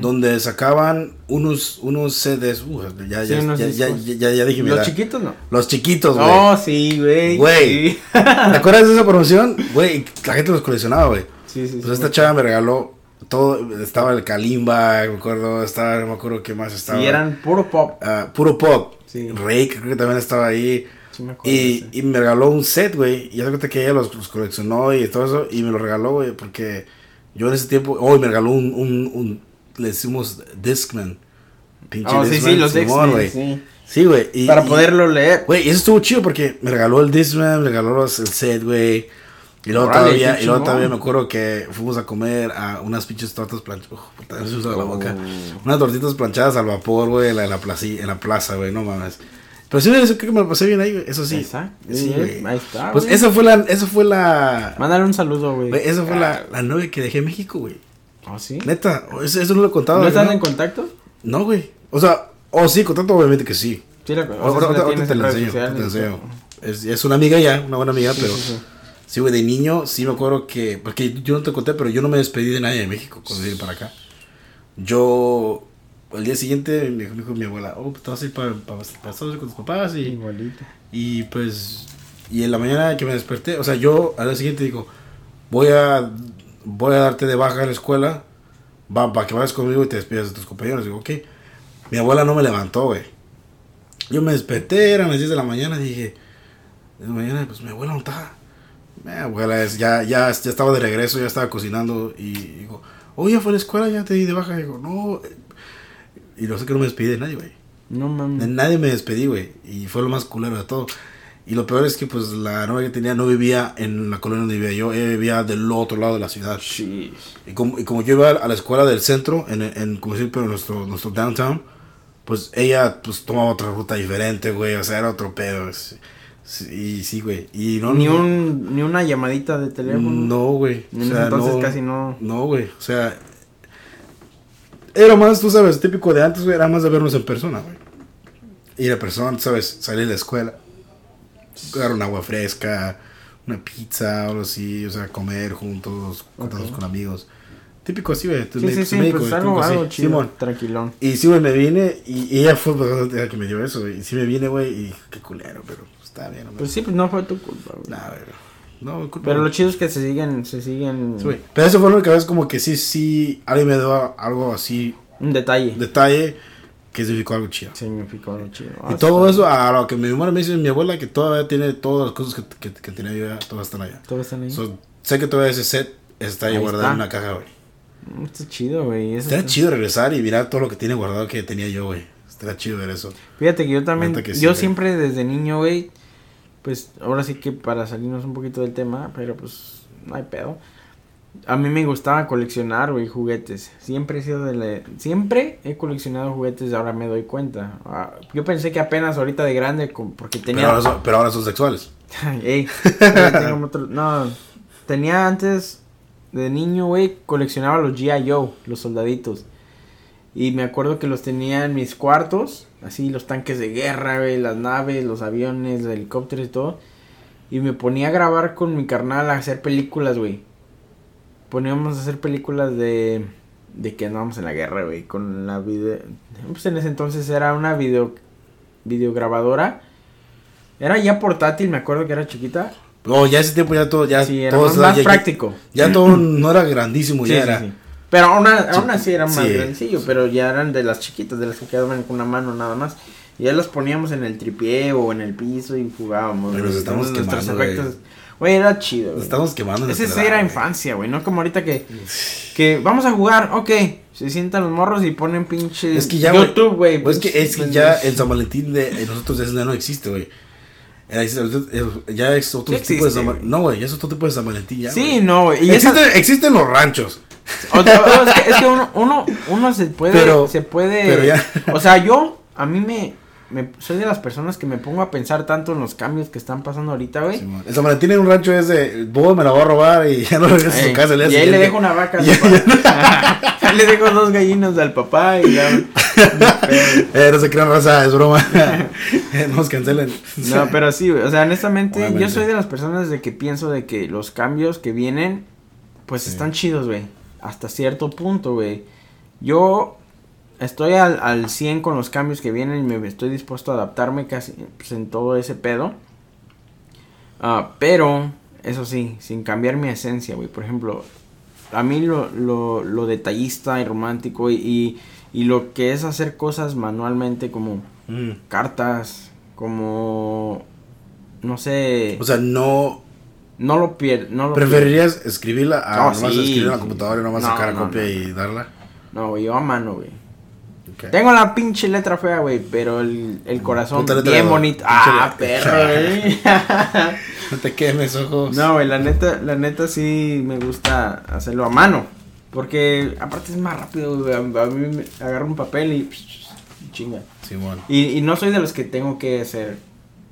donde sacaban unos, unos CDs. Uh, ya, Sí, ya, unos ya, ya, ya, dije mi Los chiquitos no. Los chiquitos, güey. Oh, sí, güey. Güey. Sí, ¿Te acuerdas de esa promoción? <laughs> Güey, la gente los coleccionaba, güey. sí, sí. Pues sí, esta chava me regaló todo. Estaba el Kalimba, me acuerdo. Estaba, no me acuerdo qué más estaba. Sí, eran puro pop. Ah, puro pop. Sí. Rake, creo que también estaba ahí. Sí, me acuerdo. Y, y me regaló un set, güey. Y ya que ella los, los coleccionó y todo eso. Y me lo regaló, güey, porque yo en ese tiempo. Hoy me regaló un, un, un- Le decimos Discman. Pinche Oh, sí, Discman, sí, los Discman, güey. sí. Güey. y- Para y- poderlo leer. Güey, y eso estuvo chido porque me regaló el Discman, me regaló los- el set, güey. Y luego todavía, y luego todavía me acuerdo que fuimos a comer a unas pinches tortas planchadas. Uf, la boca. Oh. Unas tortitas planchadas al vapor, güey, en la, en la, placi- en la plaza, güey, no mames. Pero sí, eso creo que me lo pasé bien ahí, güey. Eso sí. Exacto. Sí, güey. ahí está. Pues güey. esa fue la, esa fue la, Mándale un saludo, güey. güey, esa fue la, la novia que dejé en México, güey. ¿Oh, sí? Neta, eso, eso no lo he contado. ¿No están en contacto? No, güey. O sea, o sí, contacto obviamente que sí. Sí, la, o sea, Ahora, sí la te la enseño, te la enseño. Es, es una amiga ya, una buena amiga, Sí, pero sí, sí. Sí, güey, de niño sí me acuerdo que, porque yo no te conté, pero yo no me despedí de nadie de México cuando vine para acá. Yo, el día siguiente me dijo, mi abuela, oh, pues te vas a ir para, para, para con tus papás y, Igualito. y pues, y en la mañana que me desperté, o sea, yo al día siguiente digo, voy a, voy a darte de baja en la escuela, va, para que vayas conmigo y te despidas de tus compañeros. Digo, ok. Mi abuela no me levantó, güey. Yo me desperté, eran las 10 de la mañana, dije, de la mañana, pues mi abuela no estaba. Mi abuela es, ya, ya, ya estaba de regreso, ya estaba cocinando y digo, oye, fue a la escuela, ya te di de baja. digo, no. Y no sé que no me despedí de nadie, güey. No De mames. nadie me despedí, güey. Y fue lo más culero de todo. Y lo peor es que, pues, la novia que tenía no vivía en la colonia donde vivía yo. Ella vivía del otro lado de la ciudad. Y como, y como yo iba a la escuela del centro, en, en como decir, pero nuestro, nuestro downtown, pues ella, pues, tomaba otra ruta diferente, güey. O sea, era otro pedo. es- sí, Y sí, güey. Y no... Ni, un, ni una llamadita de teléfono. No, güey. En ese entonces casi no. No, güey. O sea, era más, tú sabes, típico de antes, güey, era más de vernos en persona, güey. Ir a persona, tú sabes, salir de la escuela, dar un agua fresca, una pizza, algo así, o sea, comer juntos, contarnos Ok. con amigos. Típico así, güey. Sí, sí, sí, pues algo, algo chido, Simón. tranquilón. Y sí, güey, me vine y y ella fue la que me dio eso, güey. Y sí me vine, güey, y qué culero, pero está bien, hombre. Pues sí, pues no fue tu culpa, güey. Nah, güey. No, culpa, Pero lo chido es que se siguen, se siguen... Sí, güey. Pero eso fue la única vez como que sí, sí, alguien me dio algo así, Un detalle. detalle, que significó algo chido. Significó algo chido. Y todo sí. eso, a lo que mi mamá me dice mi abuela, que todavía tiene todas las cosas que, que, que tenía yo, todas están allá. ¿Todo está ahí? So, sé que todavía ese set está ahí Ahí guardado está. en una caja, güey. Mm, Está chido, güey. está- chido regresar y mirar todo lo que tiene guardado que tenía yo, güey. Estaría chido ver eso. Fíjate que yo también, que sí, yo güey. siempre desde niño, güey, pues ahora sí que para salirnos un poquito del tema, pero pues no hay pedo. A mí me gustaba coleccionar, güey, juguetes. Siempre he sido de la... Siempre he coleccionado juguetes, ahora me doy cuenta. Ah, yo pensé que apenas ahorita de grande, porque Pero tenía... ahora, son, pero ahora son sexuales. <laughs> Ey, ya tengo <laughs> otro- No, tenía antes de niño, güey, coleccionaba los G.I. Joe, los soldaditos. Y me acuerdo que los tenía en mis cuartos, así los tanques de guerra, güey, las naves, los aviones, los helicópteros y todo. Y me ponía a grabar con mi carnal a hacer películas, güey. Poníamos a hacer películas de de que andábamos en la guerra, güey, con la video pues en ese entonces era una video videograbadora. Era ya portátil, me acuerdo que era chiquita. No, ya ese tiempo ya todo, ya Sí, era todo más, ya, ya- práctico. ya todo <clears throat> no era grandísimo, Sí, ya sí, era. Pero aún, aún así era más Sí. sencillo, pero ya eran de las chiquitas, de las que quedaban con una mano nada más. Y ya las poníamos en el tripié o en el piso y jugábamos. Pero nos estamos Entonces, nuestros quemando, güey. era chido, Nos estamos quemando. sí era infancia, güey, no como ahorita que, que vamos a jugar, ok, se sientan los morros y ponen pinche Es que ya, YouTube, güey. Pues es que, es que ya el San Valentín de nosotros ya no existe, güey. Era- Ya es otro tipo de San. Valentín. No, güey, ya es otro tipo de San Valentín ya. Sí, no, güey. esa- existen los ranchos. O- o- es, que, es que uno, uno, uno se puede, Pero- se puede, pero ya- o sea, yo, a mí me, me, soy de las personas que me pongo a pensar tanto en los cambios que están pasando ahorita, güey. Simón. el San Valentín en un rancho es de, vos me la voy a robar y <laughs> ya no regresas a su casa. el día y ahí le dejo una vaca al <laughs> Ya- papá. Ya <laughs> le dejo dos gallinas al papá y ya. Eh, no se crean raza, es broma. Eh, no nos cancelen. No, pero sí, güey. O sea, honestamente, Obviamente. yo soy de las personas de que pienso de que los cambios que vienen, pues Sí. están chidos, güey. Hasta cierto punto, güey. Yo estoy al, al 100 con los cambios que vienen y me estoy dispuesto a adaptarme casi pues, en todo ese pedo. Ah, pero, eso sí, sin cambiar mi esencia, güey. Por ejemplo, a mí lo, lo, lo detallista y romántico y, y, y lo que es hacer cosas manualmente como Mm. cartas, como no sé, O sea, no. no lo pierdo, no ¿Preferirías escribirla a Oh, nomás sí, escribir en la computadora y nomás No, sacar la no, copia y darla? No, güey, yo a mano, güey. Tengo la pinche letra fea, güey, pero el, el corazón Puta letra bien bonito. Ah, perro, <laughs> güey. No te quemes, ojos. no, güey, la neta, la neta sí me gusta hacerlo a mano, porque aparte es más rápido, güey. A, mí me agarro un papel y chinga. Simón. Y, y no soy de los que tengo que hacer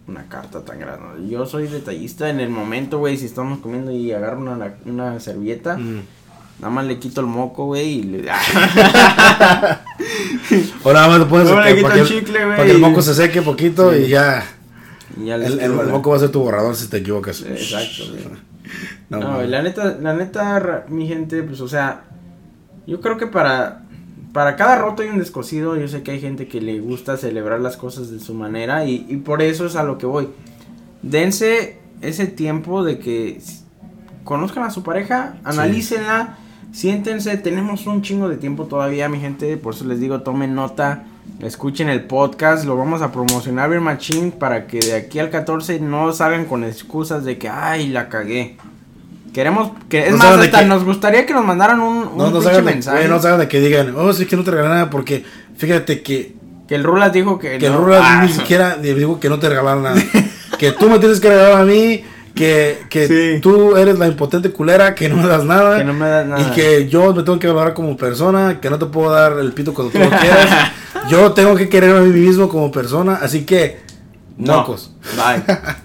una carta tan grande. Yo soy detallista en el momento, güey. Si estamos comiendo y agarro una, una servilleta, Mm. nada más le quito el moco, güey, y le. <laughs> <laughs> O nada más lo pones para que, el chicle, para que el moco se seque poquito Sí. y ya. y ya El, el, el moco va a ser tu borrador si te equivocas. Exacto. <laughs> No, No, la neta, la neta, mi gente, pues, o sea, yo creo que para, para cada roto hay un descosido, yo sé que hay gente que le gusta celebrar las cosas de su manera y, y por eso es a lo que voy. Dense ese tiempo de que conozcan a su pareja, analícenla, siéntense, tenemos un chingo de tiempo todavía, mi gente, por eso les digo, tomen nota, escuchen el podcast, lo vamos a promocionar bien machín para que de aquí al 14 no salgan con excusas de que, ay, la cagué. Queremos que es No más saben hasta qué- nos gustaría que nos mandaran un, un No, no de, mensaje. no salgan de que digan, oh, sí que no te regalé nada porque fíjate que, Que el Rulas dijo que que el. Rulas Ah, ni siquiera le digo que no te regalaron nada. <laughs> que tú me tienes que regalar a mí, que, que Sí. tú eres la impotente culera, que no me das nada. Que no me das nada. Y que yo me tengo que valorar como persona, que no te puedo dar el pito cuando tú lo <laughs> quieras. yo tengo que querer a mí mismo como persona, así que, No. mocos. Bye. <laughs>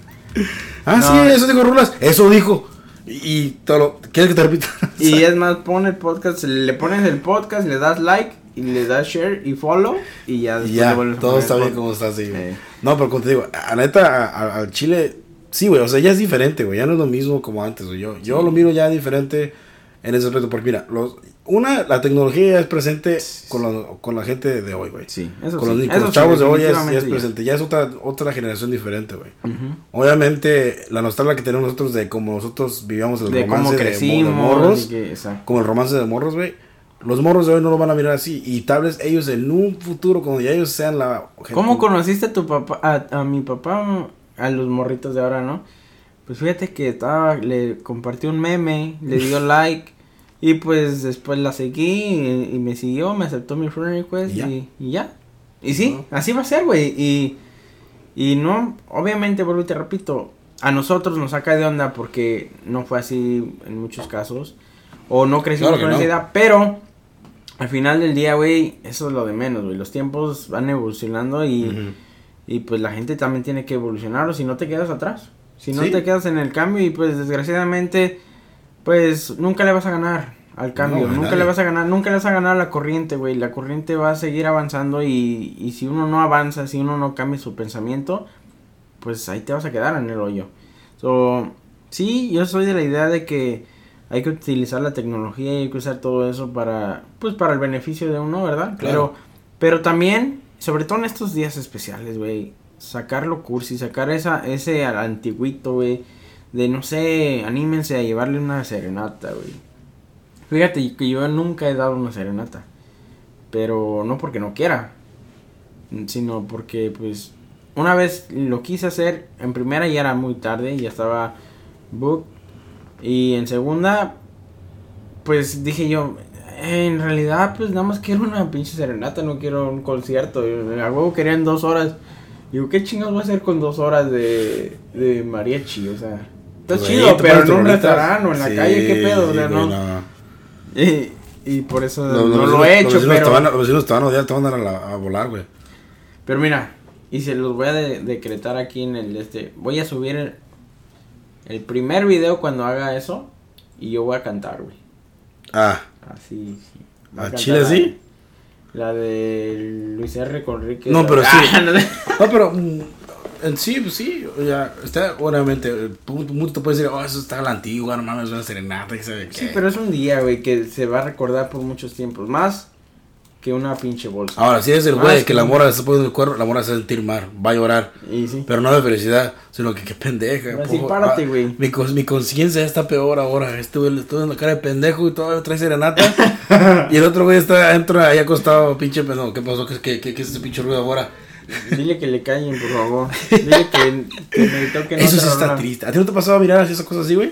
Ah, No. sí, eso dijo Rulas, eso dijo. Y, y te lo, ¿quieres que te repita? <laughs> Y es más, pon el podcast, le pones el podcast, le das like y le das share y follow y ya Y después ya, le vuelves a todo está bien como está así. No, pero como te digo, a neta, al Chile, sí, güey, o sea, ya es diferente, güey, ya no es lo mismo como antes, güey. Yo, yo lo miro ya diferente en ese aspecto, porque mira, los, una, la tecnología ya es presente con la, con la gente de hoy, güey. Sí, eso Con sí. los, con eso los sí, chavos de hoy ya es, ya es presente, ya es otra, otra generación diferente, güey. Ujú. Obviamente, la nostalgia que tenemos nosotros de cómo nosotros vivíamos el De romance cómo de mo- de, crecimos. morros, que- como el romance de morros, güey. Los morros de hoy no lo van a mirar así. Y tal vez ellos en un futuro, cuando ya ellos sean la... ¿Cómo conociste a tu papá, a, a mi papá, a los morritos de ahora, no? Pues fíjate que estaba, le compartí un meme, le dio <laughs> like y pues después la seguí y, y me siguió, me aceptó mi friend request Y ya. y, y ya. Y sí, así va a ser, güey. Y, y no, obviamente, vuelvo y te repito, a nosotros nos saca de onda porque no fue así en muchos casos. O no crecimos Claro con no. esa pero al final del día, güey, eso es lo de menos, güey. Los tiempos van evolucionando y. y pues la gente también tiene que evolucionar o si no te quedas atrás. Si no Sí. te quedas en el cambio y pues desgraciadamente, pues nunca le vas a ganar al cambio. nunca nadie. le vas a ganar, nunca le vas a ganar a la corriente, güey. La corriente va a seguir avanzando y, y si uno no avanza, si uno no cambia su pensamiento, pues ahí te vas a quedar en el hoyo. So, sí, yo soy de la idea de que hay que utilizar la tecnología y hay que usar todo eso para, pues para el beneficio de uno, ¿verdad? Claro. Pero, pero también, sobre todo en estos días especiales, güey, sacarlo cursi, sacar esa, ese antiguito, güey, de no sé, anímense a llevarle una serenata, güey. Fíjate que yo nunca he dado una serenata, pero no porque no quiera, sino porque pues una vez lo quise hacer, en primera ya era muy tarde, ya estaba book, y en segunda, pues dije yo, "Eh, en realidad pues nada más quiero una pinche serenata, no quiero un concierto, y a huevo querían dos horas, digo, ¿qué chingados voy a hacer con dos horas de, de mariachi? O sea, está chido, pero en un restaurante o en la Sí, calle, ¿qué pedo? O sí, sea, güey, no. Y, y por eso no lo he hecho, pero... Los vecinos te van a te van a la- a volar, güey. Pero mira, y se los voy a de- decretar aquí en el este. Voy a subir el, el primer video cuando haga eso. Y yo voy a cantar, güey. Ah, Así, sí. ¿A cantar Chile la- sí? La de Luis R. Conrique. No, pero sí. Ah, <laughs> no sé. No, pero mm, en sí, pues sí, ya, está, obviamente, pu- mucho te puede decir, oh, eso está a la antigua, no mames, es una serenata, y sabe qué. Sí, pero es un día, güey, que se va a recordar por muchos tiempos. Más que una pinche bolsa. Ahora, si es el güey que que- la mora le está poniendo el cuerno, la mora se va a sentir mal, va a llorar. Y sí. Pero no de felicidad, sino que qué pendeja. Ahora sí, poco- párate, ah, güey. Mi, mi conciencia está peor ahora. Este güey le estoy dando cara de pendejo y todavía trae serenata. <laughs> y el otro güey está adentro ahí acostado, pinche pendejo. ¿Qué pasó? ¿Qué, qué, qué, qué es ese pinche ruido ahora? Dile que le callen, por favor. <laughs> Dile que, que me toque Eso sí está triste. ¿A ti no te pasaba a mirar así esas cosas así, güey?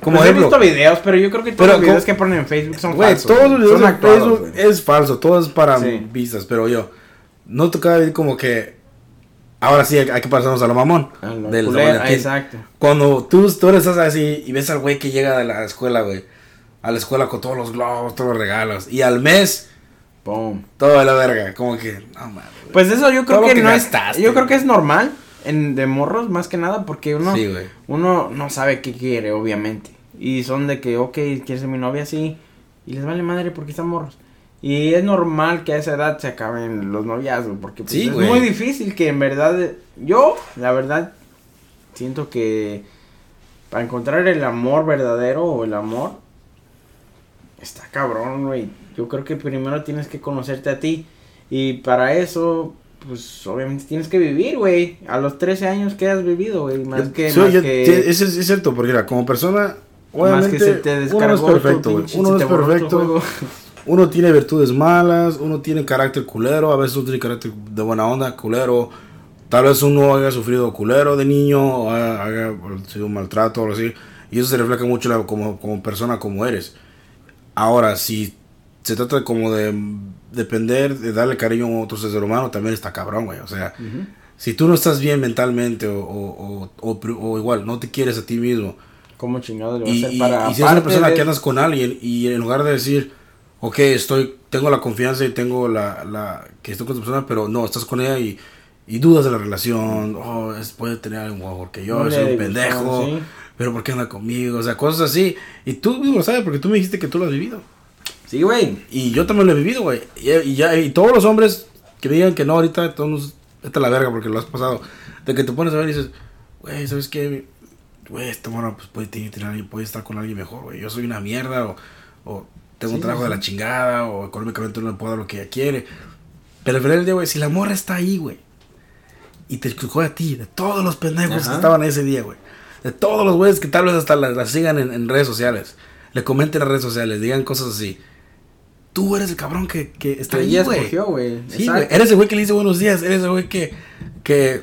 Como Pues he visto videos, pero yo creo que todos Pero los videos como- que ponen en Facebook son Güey, falsos. todos los videos Son de actuados, Facebook güey. es falso, todo es para Sí. vistas, pero yo no tocaba ver como que ahora sí hay que pasarnos a lo mamón A lo del culero, Valentín. exacto. Cuando tú, tú eres así y ves al güey que llega de la escuela, güey, a la escuela con todos los globos, todos los regalos y al mes Pum. todo de la verga, como que no mames. Pues eso yo creo que, que no es. Yo creo que es normal en de morros más que nada porque uno Sí, uno no sabe qué quiere, obviamente. Y son de que, ok, quieres ser mi novia, sí. Y les vale madre porque están morros. Y es normal que a esa edad se acaben los noviazgos. Porque pues, Sí, es muy difícil que en verdad. Yo, la verdad, siento que para encontrar el amor verdadero o el amor, está cabrón, güey. Yo creo que primero tienes que conocerte a ti. Y para eso, pues obviamente tienes que vivir, güey. A los 13 años que has vivido, güey. Más que. Sí, más yo- que- es, es- cierto, porque mira, como persona, Obviamente, Más que se te uno no es descargó perfecto, güey. Uno no es perfecto. Uno tiene virtudes malas, uno tiene carácter culero, a veces uno tiene carácter de buena onda, culero. Tal vez uno haya sufrido culero de niño, o haya, haya sido un maltrato o algo así. Y eso se refleja mucho la- como, como persona, como eres. Ahora, si se trata como de depender, de darle cariño a otro ser humano, también está cabrón, güey. O sea, Ujú. si tú no estás bien mentalmente o, o, o, o- igual, no te quieres a ti mismo, ¿Cómo chingado le va a y, hacer y- para y si es una persona de- que andas con alguien y en lugar de decir, ok, estoy, tengo la confianza y tengo la, la que estoy con esa persona, pero no, estás con ella y, y dudas de la relación, oh, es, puede tener algo mejor que yo, No soy un pendejo, sí. pero ¿por qué anda conmigo? O sea, cosas así. Y tú mismo lo sabes porque tú me dijiste que tú lo has vivido. Sí, güey. Y yo también lo he vivido, güey. Y, y ya, y todos los hombres que digan que no, ahorita todos, esta es la verga porque lo has pasado. De que te pones a ver y dices, güey, ¿sabes qué? Güey, esta morra pues, puede, tener- puede estar con alguien mejor, güey. Yo soy una mierda o, o tengo un trabajo sí. de la chingada o económicamente no le puedo dar lo que ella quiere. Pero al final del güey, si la morra está ahí, güey, y te escogió a ti, de todos los pendejos Ajá. que estaban ese día, güey. De todos los güeyes que tal vez hasta la, la sigan en, en redes sociales. Le comenten en redes sociales, digan cosas así. Tú eres el cabrón que, que está Que ahí, güey. Sí, güey. Eres el güey que le dice buenos días. Eres el güey que. que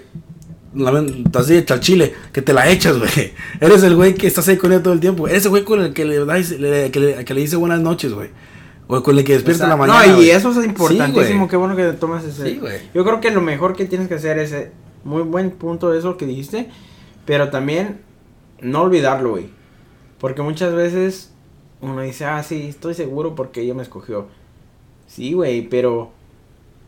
así al chile, que te la echas, güey. <laughs> Eres el güey que estás ahí con ella todo el tiempo. Eres el güey con el que le, da- le- que le, que le dice buenas noches, güey. O con el que despierta en la mañana. No, y eso es importantísimo. Qué bueno que tomas ese. Sí, güey. Yo creo que lo mejor que tienes que hacer es. eh, Muy buen punto eso que dijiste. Pero también no olvidarlo, güey. Porque muchas veces uno dice, ah, sí, estoy seguro porque ella me escogió. Sí, güey, pero.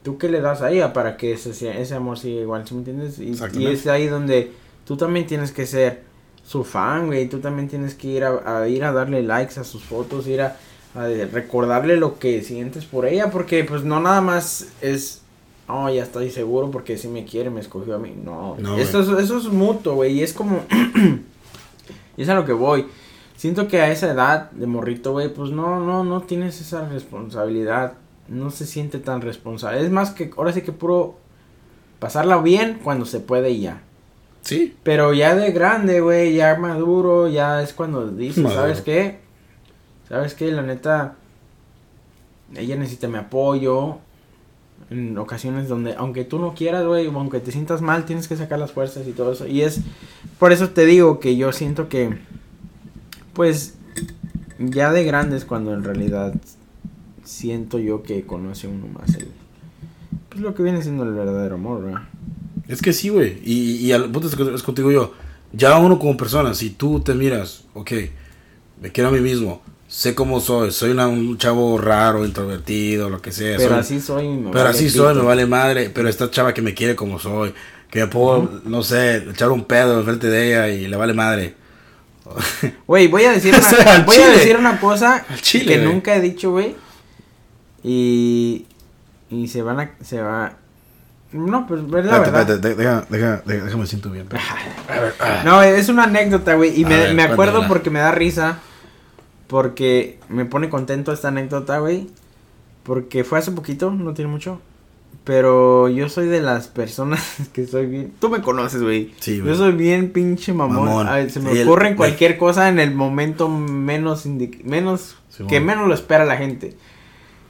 ¿Tú qué le das a ella para que ese, ese amor siga igual? ¿Sí me entiendes? Y, y es ahí donde tú también tienes que ser su fan, güey. Tú también tienes que ir a, a ir a darle likes a sus fotos, ir a, recordarle lo que sientes por ella, porque pues no nada más es, oh, ya estoy seguro porque si me quiere, me escogió a mí. No, No, eso, es, eso es mutuo, güey, y es como, <clears throat> y es a lo que voy. Siento que a esa edad de morrito, güey, pues no, no, no tienes esa responsabilidad, no se siente tan responsable. Es más que, ahora sí que puro pasarla bien cuando se puede y ya. Sí. Pero ya de grande, güey, ya maduro, ya es cuando dices, Maduro. ¿sabes qué? ¿Sabes qué? La neta, ella necesita mi apoyo. En ocasiones donde, aunque tú no quieras, güey, o aunque te sientas mal, tienes que sacar las fuerzas y todo eso. Y es, por eso te digo que yo siento que, pues, ya de grande es cuando en realidad siento yo que conoce uno más el, pues lo que viene siendo el verdadero amor, ¿verdad? Es que sí, güey. Y, y al punto es, contigo yo. Ya uno como persona, si tú te miras, ok, me quiero a mí mismo, sé cómo soy, soy una- un chavo raro, introvertido, lo que sea. Pero soy- así soy. me pero vale así pito. soy, me vale madre. Pero esta chava que me quiere como soy, que me puedo, no sé, echar un pedo enfrente de ella y le vale madre. <laughs> Güey, voy a decir <laughs> O sea, una, voy a decir una cosa Al chile, que nunca he dicho, güey. Y y se van a se va No, pues es la verdad. deja- déjame siento bien. espérate. <laughs> A ver, ah. No, es una anécdota, güey, y me, ver, me acuerdo cuéntala. porque me da risa porque me pone contento esta anécdota, güey, porque fue hace poquito, no tiene mucho. Pero yo soy de las personas <laughs> que soy bien. Tú me conoces, güey. Sí, Yo soy bien pinche mamón. Mamón. Ay, se me el- ocurre cualquier cosa en el momento menos indi- menos Sí, que menos lo espera la gente.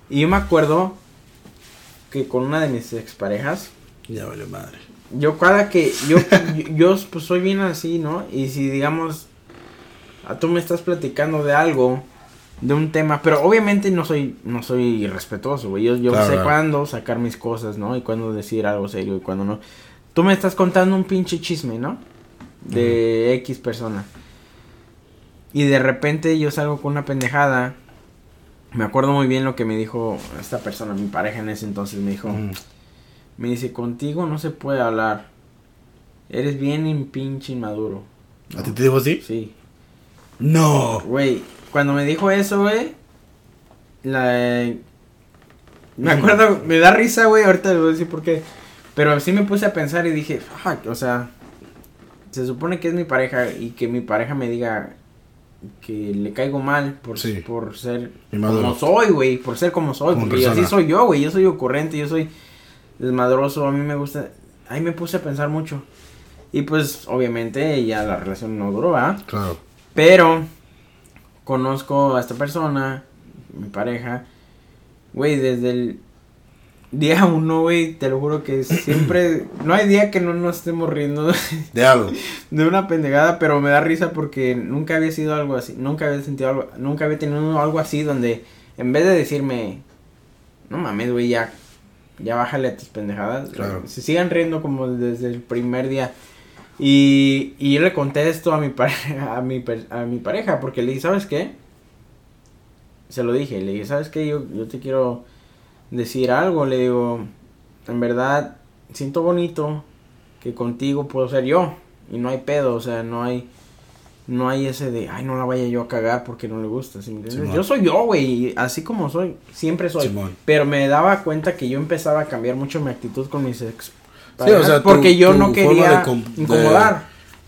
Y yo me acuerdo que con una de mis exparejas, Ya vale madre. yo cada que yo yo, <laughs> yo, pues soy bien así, ¿no? Y si digamos a tú me estás platicando de algo de un tema, pero obviamente no soy no soy irrespetuoso, güey. Yo, yo Claro, sé claro. cuándo sacar mis cosas, ¿no? Y cuándo decir algo serio y cuándo no. Tú me estás contando un pinche chisme, ¿no? De X persona. Y de repente yo salgo con una pendejada. Me acuerdo muy bien lo que me dijo esta persona, mi pareja en ese entonces me dijo, me dice, contigo no se puede hablar. Eres bien in- pinche inmaduro. ¿A ti te digo así? Sí. No. Güey, cuando me dijo eso, güey, la... Me acuerdo, me da risa, güey, ahorita les voy a decir por qué. Pero sí me puse a pensar y dije, fuck, o sea, se supone que es mi pareja y que mi pareja me diga que le caigo mal por, Sí. por ser como soy, güey, por ser como soy, Como porque yo- así soy yo, güey, yo soy ocurrente, yo soy desmadroso, a mí me gusta, ahí me puse a pensar mucho. Y pues, obviamente, ya la relación no duró, ¿ah? Claro. Pero conozco a esta persona, mi pareja, güey, desde el día uno, güey, te lo juro que siempre, <clears throat> no hay día que no nos estemos riendo de algo, <laughs> de una pendejada, pero me da risa porque nunca había sido algo así, nunca había sentido algo, nunca había tenido algo así donde en vez de decirme, no mames, güey, ya, ya bájale a tus pendejadas, se sigan riendo como desde el primer día. Y, y yo le conté esto a mi, pareja, <laughs> a, mi, a mi pareja, porque le dije, ¿sabes qué? Se lo dije, le dije, ¿sabes qué? Yo, yo te quiero decir algo, le digo, en verdad, siento bonito que contigo puedo ser yo, y no hay pedo, o sea, no hay, no hay ese de, ay, no la vaya yo a cagar porque no le gusta, yo soy yo, güey, así como soy, siempre soy, pero me daba cuenta que yo empezaba a cambiar mucho mi actitud con mis ex Sí, o sea, porque yo no quería incomodar.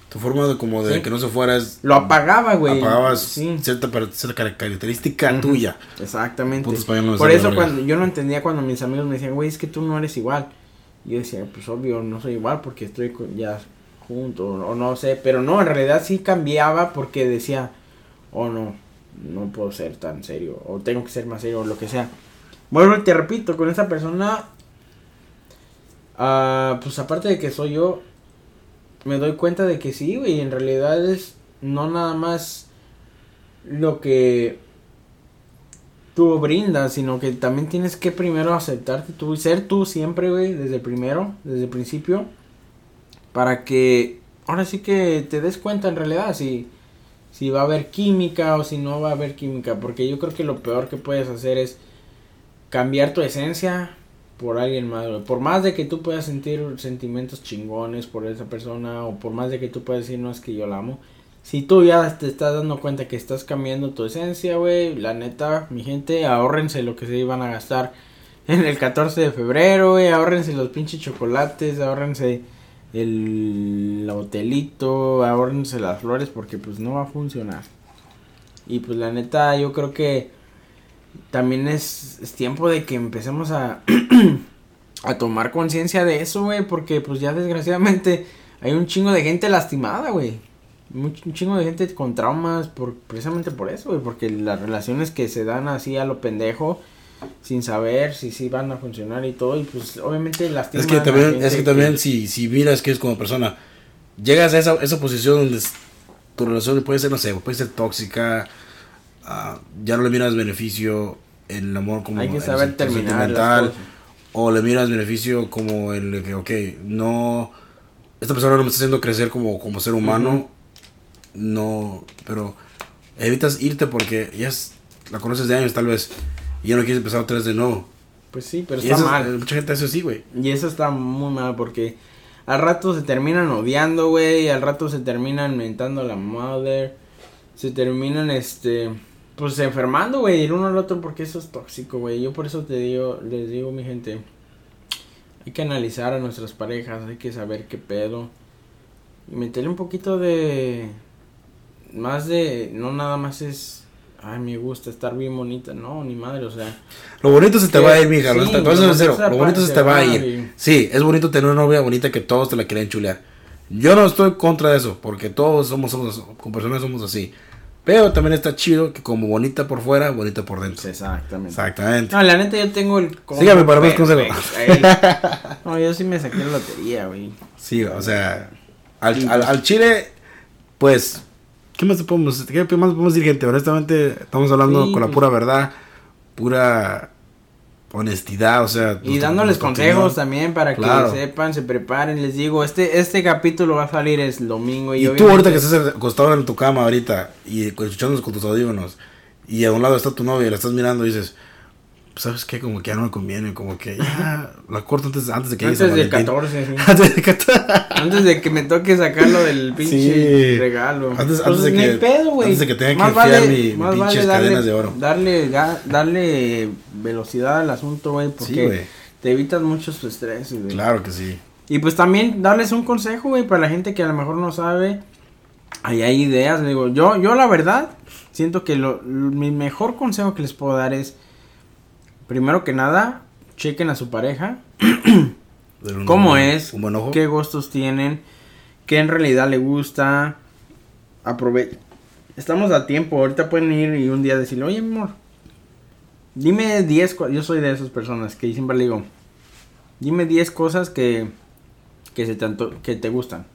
tu forma de como de que no se fuera es... Lo apagaba, güey. Apagabas cierta, cierta característica tuya. Exactamente. Por eso cuando yo no entendía cuando mis amigos me decían, güey, es que tú no eres igual. yo decía, pues obvio, no soy igual porque estoy ya junto o no sé. Pero no, en realidad sí cambiaba porque decía, oh no, no puedo ser tan serio. O tengo que ser más serio o lo que sea. Bueno, te repito, con esa persona Ah, pues aparte de que soy yo, me doy cuenta de que sí, güey, en realidad es no nada más lo que tú brindas, sino que también tienes que primero aceptarte tú y ser tú siempre, güey, desde primero, desde el principio, para que ahora sí que te des cuenta en realidad si, si va a haber química o si no va a haber química, porque yo creo que lo peor que puedes hacer es cambiar tu esencia por alguien más, Por más de que tú puedas sentir sentimientos chingones por esa persona o por más de que tú puedas decir no es que yo la amo. Si tú ya te estás dando cuenta que estás cambiando tu esencia, güey, la neta, mi gente, ahórrense lo que se iban a gastar en el 14 de febrero, güey, ahórrense los pinches chocolates, ahórrense el hotelito, ahórrense las flores porque pues no va a funcionar. Y pues la neta, yo creo que también es, es tiempo de que empecemos a, <clears throat> a tomar conciencia de eso, güey, porque pues ya desgraciadamente hay un chingo de gente lastimada, güey. Un chingo de gente con traumas por precisamente por eso, güey, porque las relaciones que se dan así a lo pendejo sin saber si sí van a funcionar y todo y pues obviamente lastiman Es que también es que también si si miras que es como persona llegas a esa esa posición donde tu relación puede ser no sé, puede ser tóxica, Ah, ya no le miras beneficio en el amor como Hay que saber terminar o le miras beneficio como el que, ok, no, esta persona no me está haciendo crecer como, como ser humano, no, pero evitas irte porque ya la conoces de años tal vez y ya no quieres empezar otra vez de nuevo. Pues sí, pero está mal. Mucha gente hace así, güey. Y eso está muy mal porque al rato se terminan odiando, güey, al rato se terminan mentando a la mother, se terminan, este pues enfermando, güey, el uno al otro porque eso es tóxico, güey. Yo por eso te digo, les digo, mi gente, hay que analizar a nuestras parejas, hay que saber qué pedo. Y meterle un poquito de... Más de... No nada más es... Ay, me gusta estar bien bonita. No, ni madre, o sea... Lo bonito se te va a ir, mija. Sí, lo, lo bonito se te va a ir. Sí, es bonito tener una novia bonita que todos te la quieren chulear. Yo no estoy contra de eso, porque todos somos, somos con personas somos así. Pero también está chido que como bonita por fuera, bonita por dentro. Exactamente. Exactamente. No, la neta yo tengo el... Sígame para más consejos. <laughs> no, yo sí me saqué la lotería, güey. Sí, o sea, al, al, al, Chile, pues, ¿qué más podemos, qué más podemos decir, gente? Honestamente, estamos hablando con la pura verdad, pura honestidad, o sea. Y dándoles consejos también para que sepan, se preparen. Les digo, este este capítulo va a salir el domingo. Y, tú ahorita que estás acostado en tu cama ahorita y escuchándonos con tus audífonos y a un lado está tu novia y la estás mirando y dices, ¿sabes qué? Como que ya no me conviene, como que ya <laughs> la corto antes, antes de que Antes del 14, sí. <laughs> antes, de 14. antes de que me toque sacarlo del pinche regalo. Antes, pues de que, pedo, antes de que tenga que vale, mi, mi pinches cadenas de oro. Darle, darle velocidad al asunto, güey, porque te evitas muchos estrés, güey. Claro que sí. Y pues también darles un consejo, güey, para la gente que a lo mejor no sabe. Ahí hay ideas, digo, yo, yo la verdad, siento que lo, mi mejor consejo que les puedo dar es primero que nada, chequen a su pareja. ¿Cómo es? ¿Qué gustos tienen? ¿Qué en realidad le gusta? Aprove estamos a tiempo. Ahorita pueden ir y un día decirle, oye, amor, dime 10 cosas. Yo soy de esas personas que siempre le digo, dime 10 cosas que, que, se tanto, que te gustan.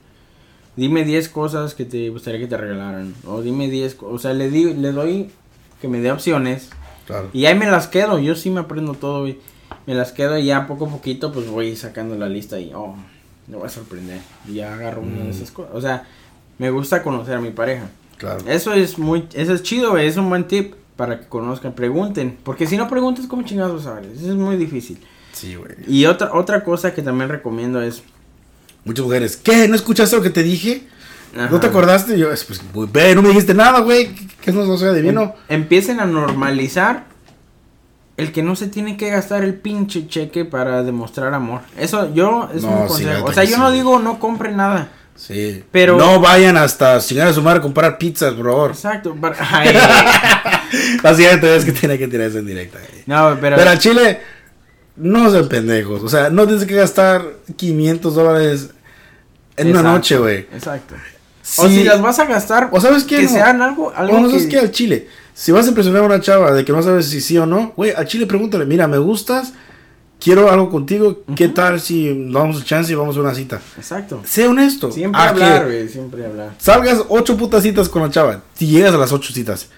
Dime 10 cosas que te gustaría que te regalaran. O dime 10, o sea, le, di, le doy que me dé opciones. Claro. Y ahí me las quedo. Yo sí me aprendo todo, güey. Me las quedo y ya poco a poquito, pues voy sacando la lista y, oh, me voy a sorprender. Y ya agarro una de Mm. esas cosas. O sea, me gusta conocer a mi pareja. Claro. Eso es muy, eso es chido, güey, es un buen tip para que conozcan, pregunten, porque si no preguntas, ¿cómo chingados sabes? Eso es muy difícil. Sí, güey. Y otra, otra cosa que también recomiendo es... Muchas mujeres, ¿qué? ¿No escuchaste lo que te dije? Ajá, ¿No te acordaste? Y yo, pues, ve, no me dijiste nada, güey. ¿Qué- ¿Qué no, no soy adivino? em- empiecen a normalizar el que no se tiene que gastar el pinche cheque para demostrar amor. Eso yo es No, un consejo. o sea, que yo sí. no digo no compren nada. Sí. Pero- No vayan hasta chingar a su madre a comprar pizzas, por favor. Exacto. <laughs> ay, La siguiente vez que tiene que tirar eso en directa. güey. no, pero... Pero al chile, no sean pendejos. O sea, no tienes que gastar 500 dólares en una noche, güey. Exacto. O si las vas a gastar, O sabes qué, que no. sean algo, algo O no que- sabes qué, al chile. Si vas a impresionar a una chava de que no sabes si sí o no, güey, al chile pregúntale, mira, me gustas, quiero algo contigo, ¿qué Ujú. tal si damos chance y vamos a una cita? Exacto. Sé honesto. Siempre hablar, que güey, siempre hablar. salgas ocho putas citas con la chava, si llegas a las ocho citas,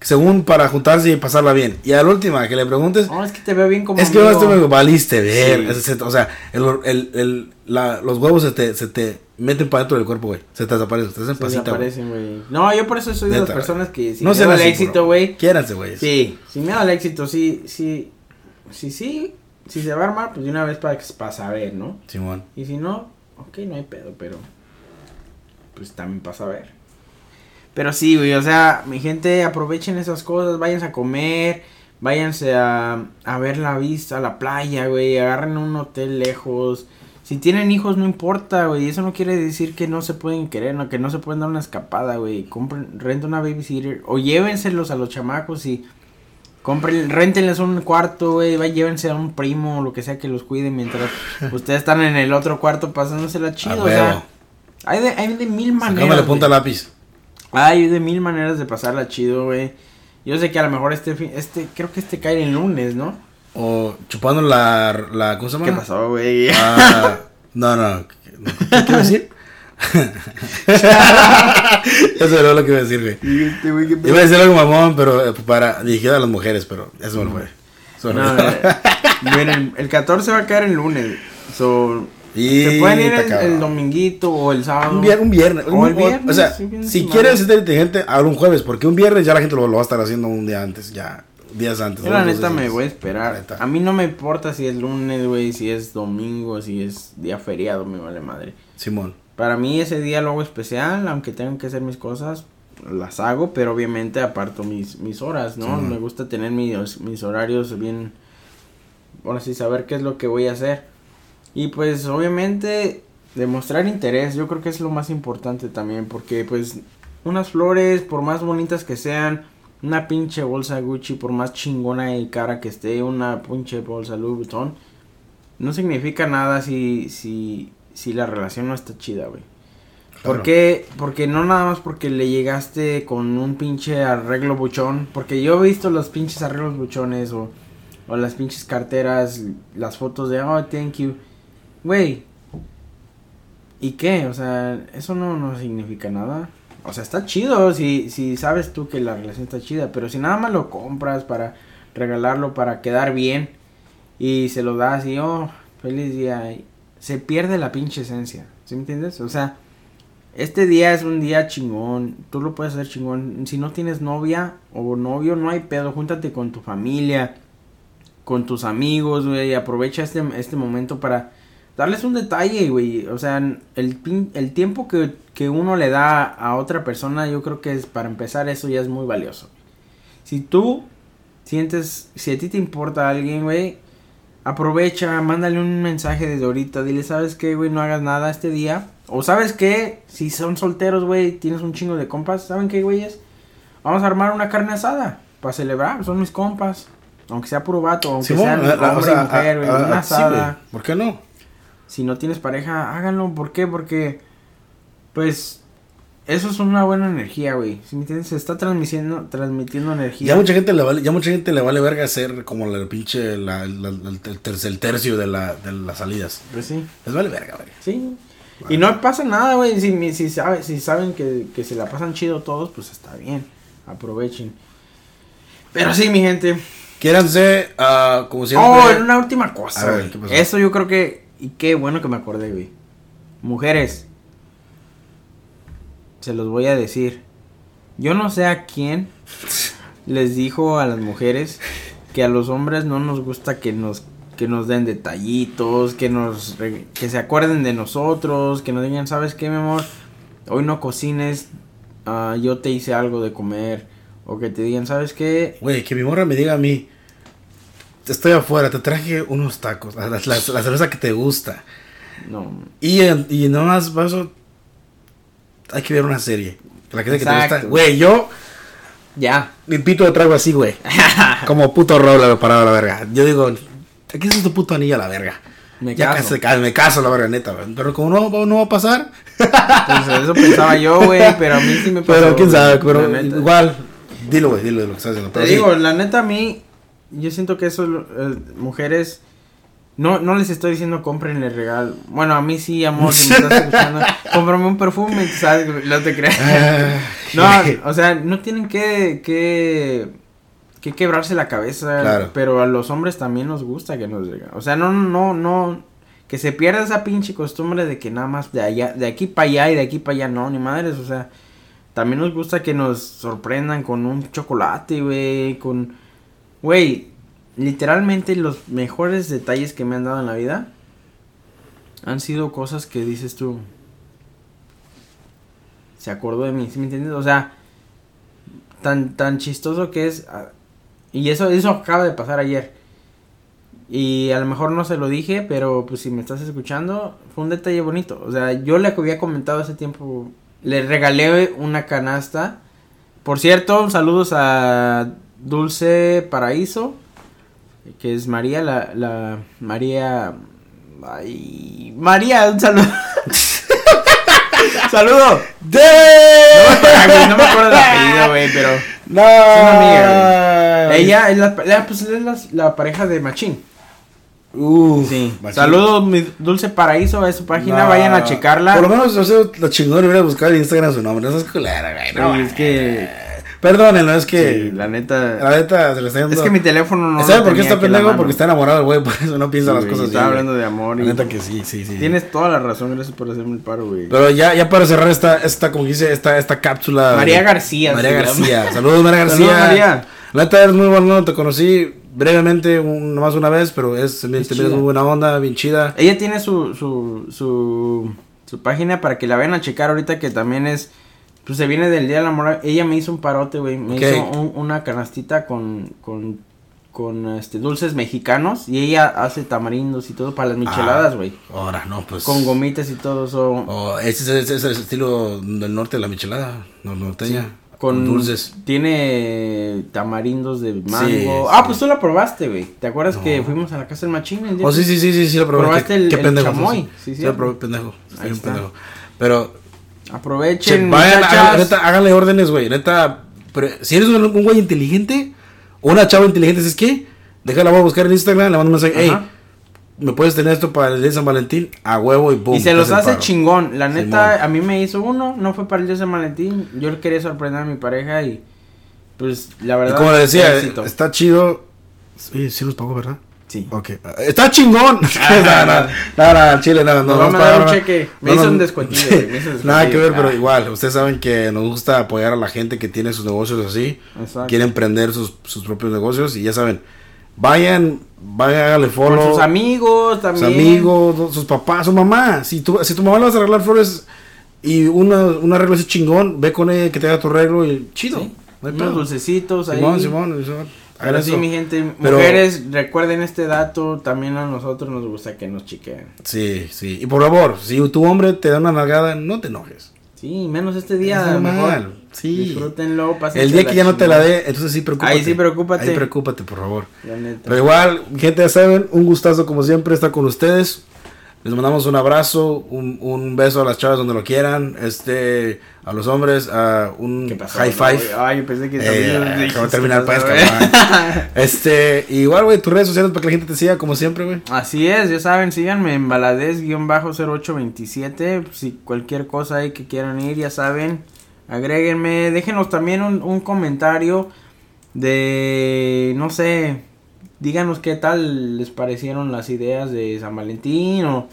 según para juntarse y pasarla bien. Y a la última, que le preguntes, No, es que te veo bien como es que amigo. no me valiste ver. Sí. O sea, el, el- el- la- los huevos se te, se te meten para dentro del cuerpo, güey. Se te desaparecen, te hacen Se pasita, desaparecen, güey. No, yo por eso soy de las personas que si no me da el éxito, güey. Quiéranse, güey. Sí, si me da el éxito, sí, sí, sí, sí, si se va a armar, pues de una vez para, para saber, ¿no? Simón. Y si no, ok, no hay pedo, pero pues también para saber. Pero sí, güey, o sea, mi gente, aprovechen esas cosas, váyanse a comer, váyanse a, a ver la vista, a la playa, güey, agarren un hotel lejos. Si tienen hijos, no importa, güey, eso no quiere decir que no se pueden querer, no, que no se pueden dar una escapada, güey. Compren, renten una babysitter o llévenselos a los chamacos y compren, rentenles un cuarto, güey, llévense a un primo o lo que sea que los cuide mientras <laughs> ustedes están en el otro cuarto pasándosela chido, A o sea, hay de, hay de mil maneras. Sacándole punta lápiz. Hay de mil maneras de pasarla chido, güey. Yo sé que a lo mejor este, fin- este, creo que este cae el lunes, ¿no? O chupando la, la ¿cómo se llama? ¿Qué pasó, güey? Ah, no, no. ¿Qué qué iba a decir? <laughs> ya se lo que iba a decir, güey. Este. Iba a decir algo mamón, pero eh, para dirigido a las mujeres, pero eso lo fue. No, fue. eh, miren, el 14 va a caer el lunes. So, Y se pueden ir el, el dominguito o el sábado. Un viernes, un viernes. O un- el viernes, o sea, sí, viernes si quieres ser inteligente, habla un jueves, porque un viernes ya la gente lo, lo va a estar haciendo un día antes, ya, días antes. Yo la neta me voy a esperar. A mí no me importa si es lunes, güey, si es domingo, si es día feriado, me vale madre. Simón. Para mí ese día lo hago especial, aunque tengan que hacer mis cosas, las hago, pero obviamente aparto mis, mis horas, ¿no? Sí. Me gusta tener mis, mis horarios bien, ahora sí, saber qué es lo que voy a hacer. Y pues obviamente demostrar interés, yo creo que es lo más importante también, porque pues unas flores, por más bonitas que sean, una pinche bolsa Gucci, por más chingona y cara que esté, una pinche bolsa Louis Vuitton, no significa nada si, si, si la relación no está chida, güey. ¿Por Claro. qué? Porque no nada más porque le llegaste con un pinche arreglo buchón. Porque yo he visto los pinches arreglos buchones o, o las pinches carteras, las fotos de, oh, thank you. Güey. ¿Y qué? O sea, eso no, no significa nada. O sea, está chido si, si sabes tú que la relación está chida. Pero si nada más lo compras para regalarlo, para quedar bien. Y se lo das y, oh, feliz día. Se pierde la pinche esencia. ¿Sí me entiendes? O sea, este día es un día chingón. Tú lo puedes hacer chingón. Si no tienes novia o novio, no hay pedo. Júntate con tu familia, con tus amigos, güey. Aprovecha este, este momento para darles un detalle, güey. O sea, el, pin- el tiempo que, que uno le da a otra persona, yo creo que es para empezar eso ya es muy valioso. Si tú sientes, si a ti te importa alguien, güey, aprovecha, mándale un mensaje desde ahorita, dile, ¿sabes qué, güey? No hagas nada este día. O ¿sabes qué? Si son solteros, güey, tienes un chingo de compas, ¿saben qué, güeyes? Vamos a armar una carne asada para celebrar, son mis compas. Aunque sea puro vato, aunque eh, hombre o sea, y mujer, güey, una asada. güey. ¿Por qué no? Si no tienes pareja, háganlo. ¿Por qué? Porque, pues, eso es una buena energía, güey. ¿Sí me entiendes? Se está transmitiendo, transmitiendo energía. Ya mucha gente le vale, ya mucha gente le vale verga hacer como la pinche la, la- el, ter- el tercio de, la, de las salidas. Pues sí. Les vale verga, güey. Sí. Y no pasa nada, güey. Si, si, sabe, si saben que, que se la pasan chido todos, pues está bien. Aprovechen. Pero sí, mi gente. Quiéranse, ah, como siempre. Oh, en una última A cosa, ver, güey. Eso yo creo que. Y qué bueno que me acordé, güey. Mujeres. Se los voy a decir. Yo no sé a quién les dijo a las mujeres que a los hombres no nos gusta que nos que nos den detallitos, que nos que se acuerden de nosotros, que nos digan, "¿Sabes qué, mi amor? Hoy no cocines, ah, yo te hice algo de comer." O que te digan, ¿sabes qué? Güey, que mi morra me diga a mí. Estoy afuera, te traje unos tacos, la, la- la cerveza que te gusta. No. Y, y nomás paso. Hay que ver una serie. La que, que te gusta. Güey, yo. Ya. Mi pito de trago así, güey. <laughs> Como puto roble parado a la verga. Yo digo, aquí es tu puto anillo a la verga. Me ya caso. casi- me caso, la verga, neta. Pero como no, no va a pasar. Pues eso pensaba yo, güey, <laughs> pero a mí sí me pasó. Pero quién sabe, pero igual. Dilo, güey, dilo de lo que estás haciendo. Te sí. digo, la neta a mí, yo siento que eso, eh, mujeres, no, no les estoy diciendo comprenle regalo. Bueno, a mí sí, amor, si me estás <laughs> escuchando, cómprame un perfume, ¿sabes? No te creas. Ah, <laughs> No, o sea, no tienen que, que, que quebrarse la cabeza, Claro. pero a los hombres también nos gusta que nos digan. O sea, no, no, no, que se pierda esa pinche costumbre de que nada más de allá, de aquí para allá y de aquí para allá, no, ni madres, o sea, también nos gusta que nos sorprendan con un chocolate, güey, con, güey, literalmente los mejores detalles que me han dado en la vida han sido cosas que dices tú, se acordó de mí, ¿sí me entiendes? O sea, tan, tan chistoso que es. ah, Y eso, eso acaba de pasar ayer. Y a lo mejor no se lo dije, pero pues si me estás escuchando, fue un detalle bonito. O sea, yo le había comentado hace tiempo, le regalé una canasta. Por cierto, saludos a Dulce Paraíso, que es María, la, la María... Ay, María, un saludo. <laughs> Saludo. Güey, no me acuerdo del apellido, güey, pero No. una amiga, ella es la, la- pues, es la, la pareja de Machín. Uf, Sí. machín. Saludos, mi dulce paraíso, a su página, No. vayan a checarla. Por lo menos, o sea, lo chingón hubiera buscado en Instagram su nombre. No es culera, güey. No, es que- Perdónenlo, es que. Sí, la neta. La neta se le está yendo. Es que mi teléfono no. ¿Sabe lo por qué está pendejo? Porque está enamorado el güey, <laughs> por eso no piensa Sí, las güey, cosas así, hablando de amor. La Y... neta que sí, sí, sí. Tienes toda la razón, gracias por hacerme el paro, güey. Pero ya, ya para cerrar esta, esta, como dice, esta, esta cápsula. María García. María. García. Saludos, María García. Saludos, María. La neta eres muy bueno, te conocí brevemente, un, nomás una vez, pero es, Es muy buena onda, bien chida. Ella tiene su, su, su, su página para que la vayan a checar ahorita que también es, pues se viene del Día del Amor. Ella me hizo un parote, güey. Me hizo un- una canastita con, con, con este, dulces mexicanos y ella hace tamarindos y todo para las micheladas, güey. Ahora, no, pues. Con gomitas y todo eso. Oh, ese, es- ese es el estilo del norte de la michelada, no, norteña. Con, Con dulces. Tiene tamarindos de mango. Sí, ah, sí. pues tú la probaste, güey. ¿Te acuerdas No. que fuimos a la casa del machín el día Oh, sí, sí, sí, sí, sí, lo probé. ¿Probaste Qué- el- qué el pendejo, chamoy? Sí, Sí, sí, sí. lo probé, pendejo. Estoy Ahí un está. pendejo. Pero, Aprovechen, che, vayan, hagan- neta, háganle órdenes, güey. Neta, pero si eres un, un güey inteligente, o una chava inteligente, ¿sabes qué? Déjala, voy a buscar en Instagram, le mando un mensaje, hey. ¿me puedes tener esto para el día de San Valentín? A huevo y boom. Y se los hace chingón. La neta, Simón. a mí me hizo uno. No fue para el día de San Valentín. Yo le quería sorprender a mi pareja y. Pues la Y verdad. como le decía, está chido. Sí, sí los pagó, ¿verdad? Sí. Ok. Está chingón. no, no, no, no, Chile, no, no. No dar un cheque. Me No, hizo no, un descuentillo, <laughs> Nada que ver, pero Ah. igual. Ustedes saben que nos gusta apoyar a la gente que tiene sus negocios así. Exacto. Quiere emprender sus, sus propios negocios. Y ya saben, vayan, vayan, háganle follow. Con sus amigos sus también. amigos, sus papás, su mamá. Si tu, si tu mamá le vas a arreglar flores y una, un arreglo así chingón, ve con ella que te haga tu arreglo y chido. Sí. No hay Unos dulcecitos ahí. Simón, Simón, Simón. Hagan Pero sí, mi gente, Pero- mujeres, recuerden este dato. También a nosotros nos gusta que nos chiquen. Sí, sí. Y por favor, si tu hombre te da una nalgada, no te enojes. Sí, menos este día. Es normal, mejor. sí. Disfrútenlo. El día que ya no te la dé, entonces sí preocúpate. Ahí sí preocúpate. Ahí preocúpate, por favor. La neta. Pero igual, gente, ya saben, un gustazo como siempre estar con ustedes. Les mandamos un abrazo, un, un beso a las chavas donde lo quieran, este, a los hombres, a un high five. Ay, pensé que Eh, acabo de terminar pues. <laughs> Este, igual, güey, tus redes sociales para que la gente te siga, como siempre, güey. Así es, ya saben, síganme en baladez-0827. Si cualquier cosa ahí que quieran ir, ya saben, agréguenme. Déjenos también un, un comentario de, no sé, díganos qué tal les parecieron las ideas de San Valentín o,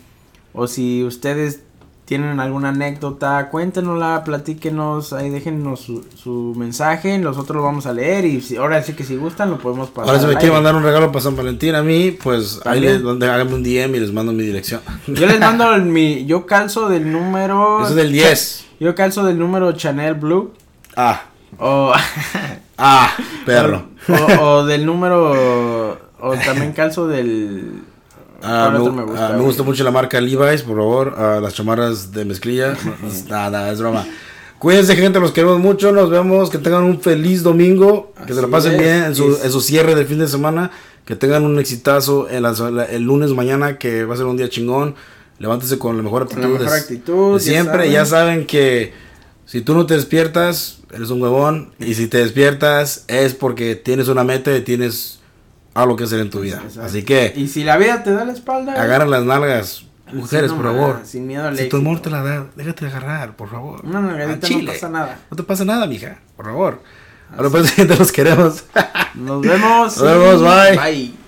o si ustedes tienen alguna anécdota, cuéntenosla, platíquenos, ahí déjenos su, su mensaje, nosotros lo vamos a leer y si, ahora sí que si gustan lo podemos pasar. Ahora si me quieren mandar un regalo para San Valentín a mí, pues ahí les háganme un DM y les mando mi dirección. Yo les mando el- <laughs> mi. Yo calzo del número. Eso es del 10. Yo calzo del número Chanel Blue. Ah, O. <laughs> ah, perro. o, o del número. O también calzo del. Ah, ¿Cuál me, me gusta, ah, me gusta mucho la marca Levi's, por favor. ah, las chamarras de mezclilla. <laughs> Nada, es broma. Cuídense, gente, los queremos mucho. Nos vemos. Que tengan un feliz domingo. Que se la pasen es. bien en su, Es- en su cierre del fin de semana. Que tengan un exitazo el lunes mañana, que va a ser un día chingón. Levántese con la mejor actitud. la mejor de- actitud, de ya siempre. saben. Ya saben que si tú no te despiertas, eres un huevón. Y si te despiertas, es porque tienes una meta y tienes algo que hacer en tu vida. Exacto. Así que. Y si la vida te da la espalda. Agarra las nalgas, mujeres, por favor. Sin miedo al Si tu amor te la da, déjate de agarrar, por favor. Una nalgadita Al no pasa nada. No te pasa nada, mija, por favor. Ahora pues, <laughs> gente, los queremos. Nos vemos. Nos vemos, bye. Bye.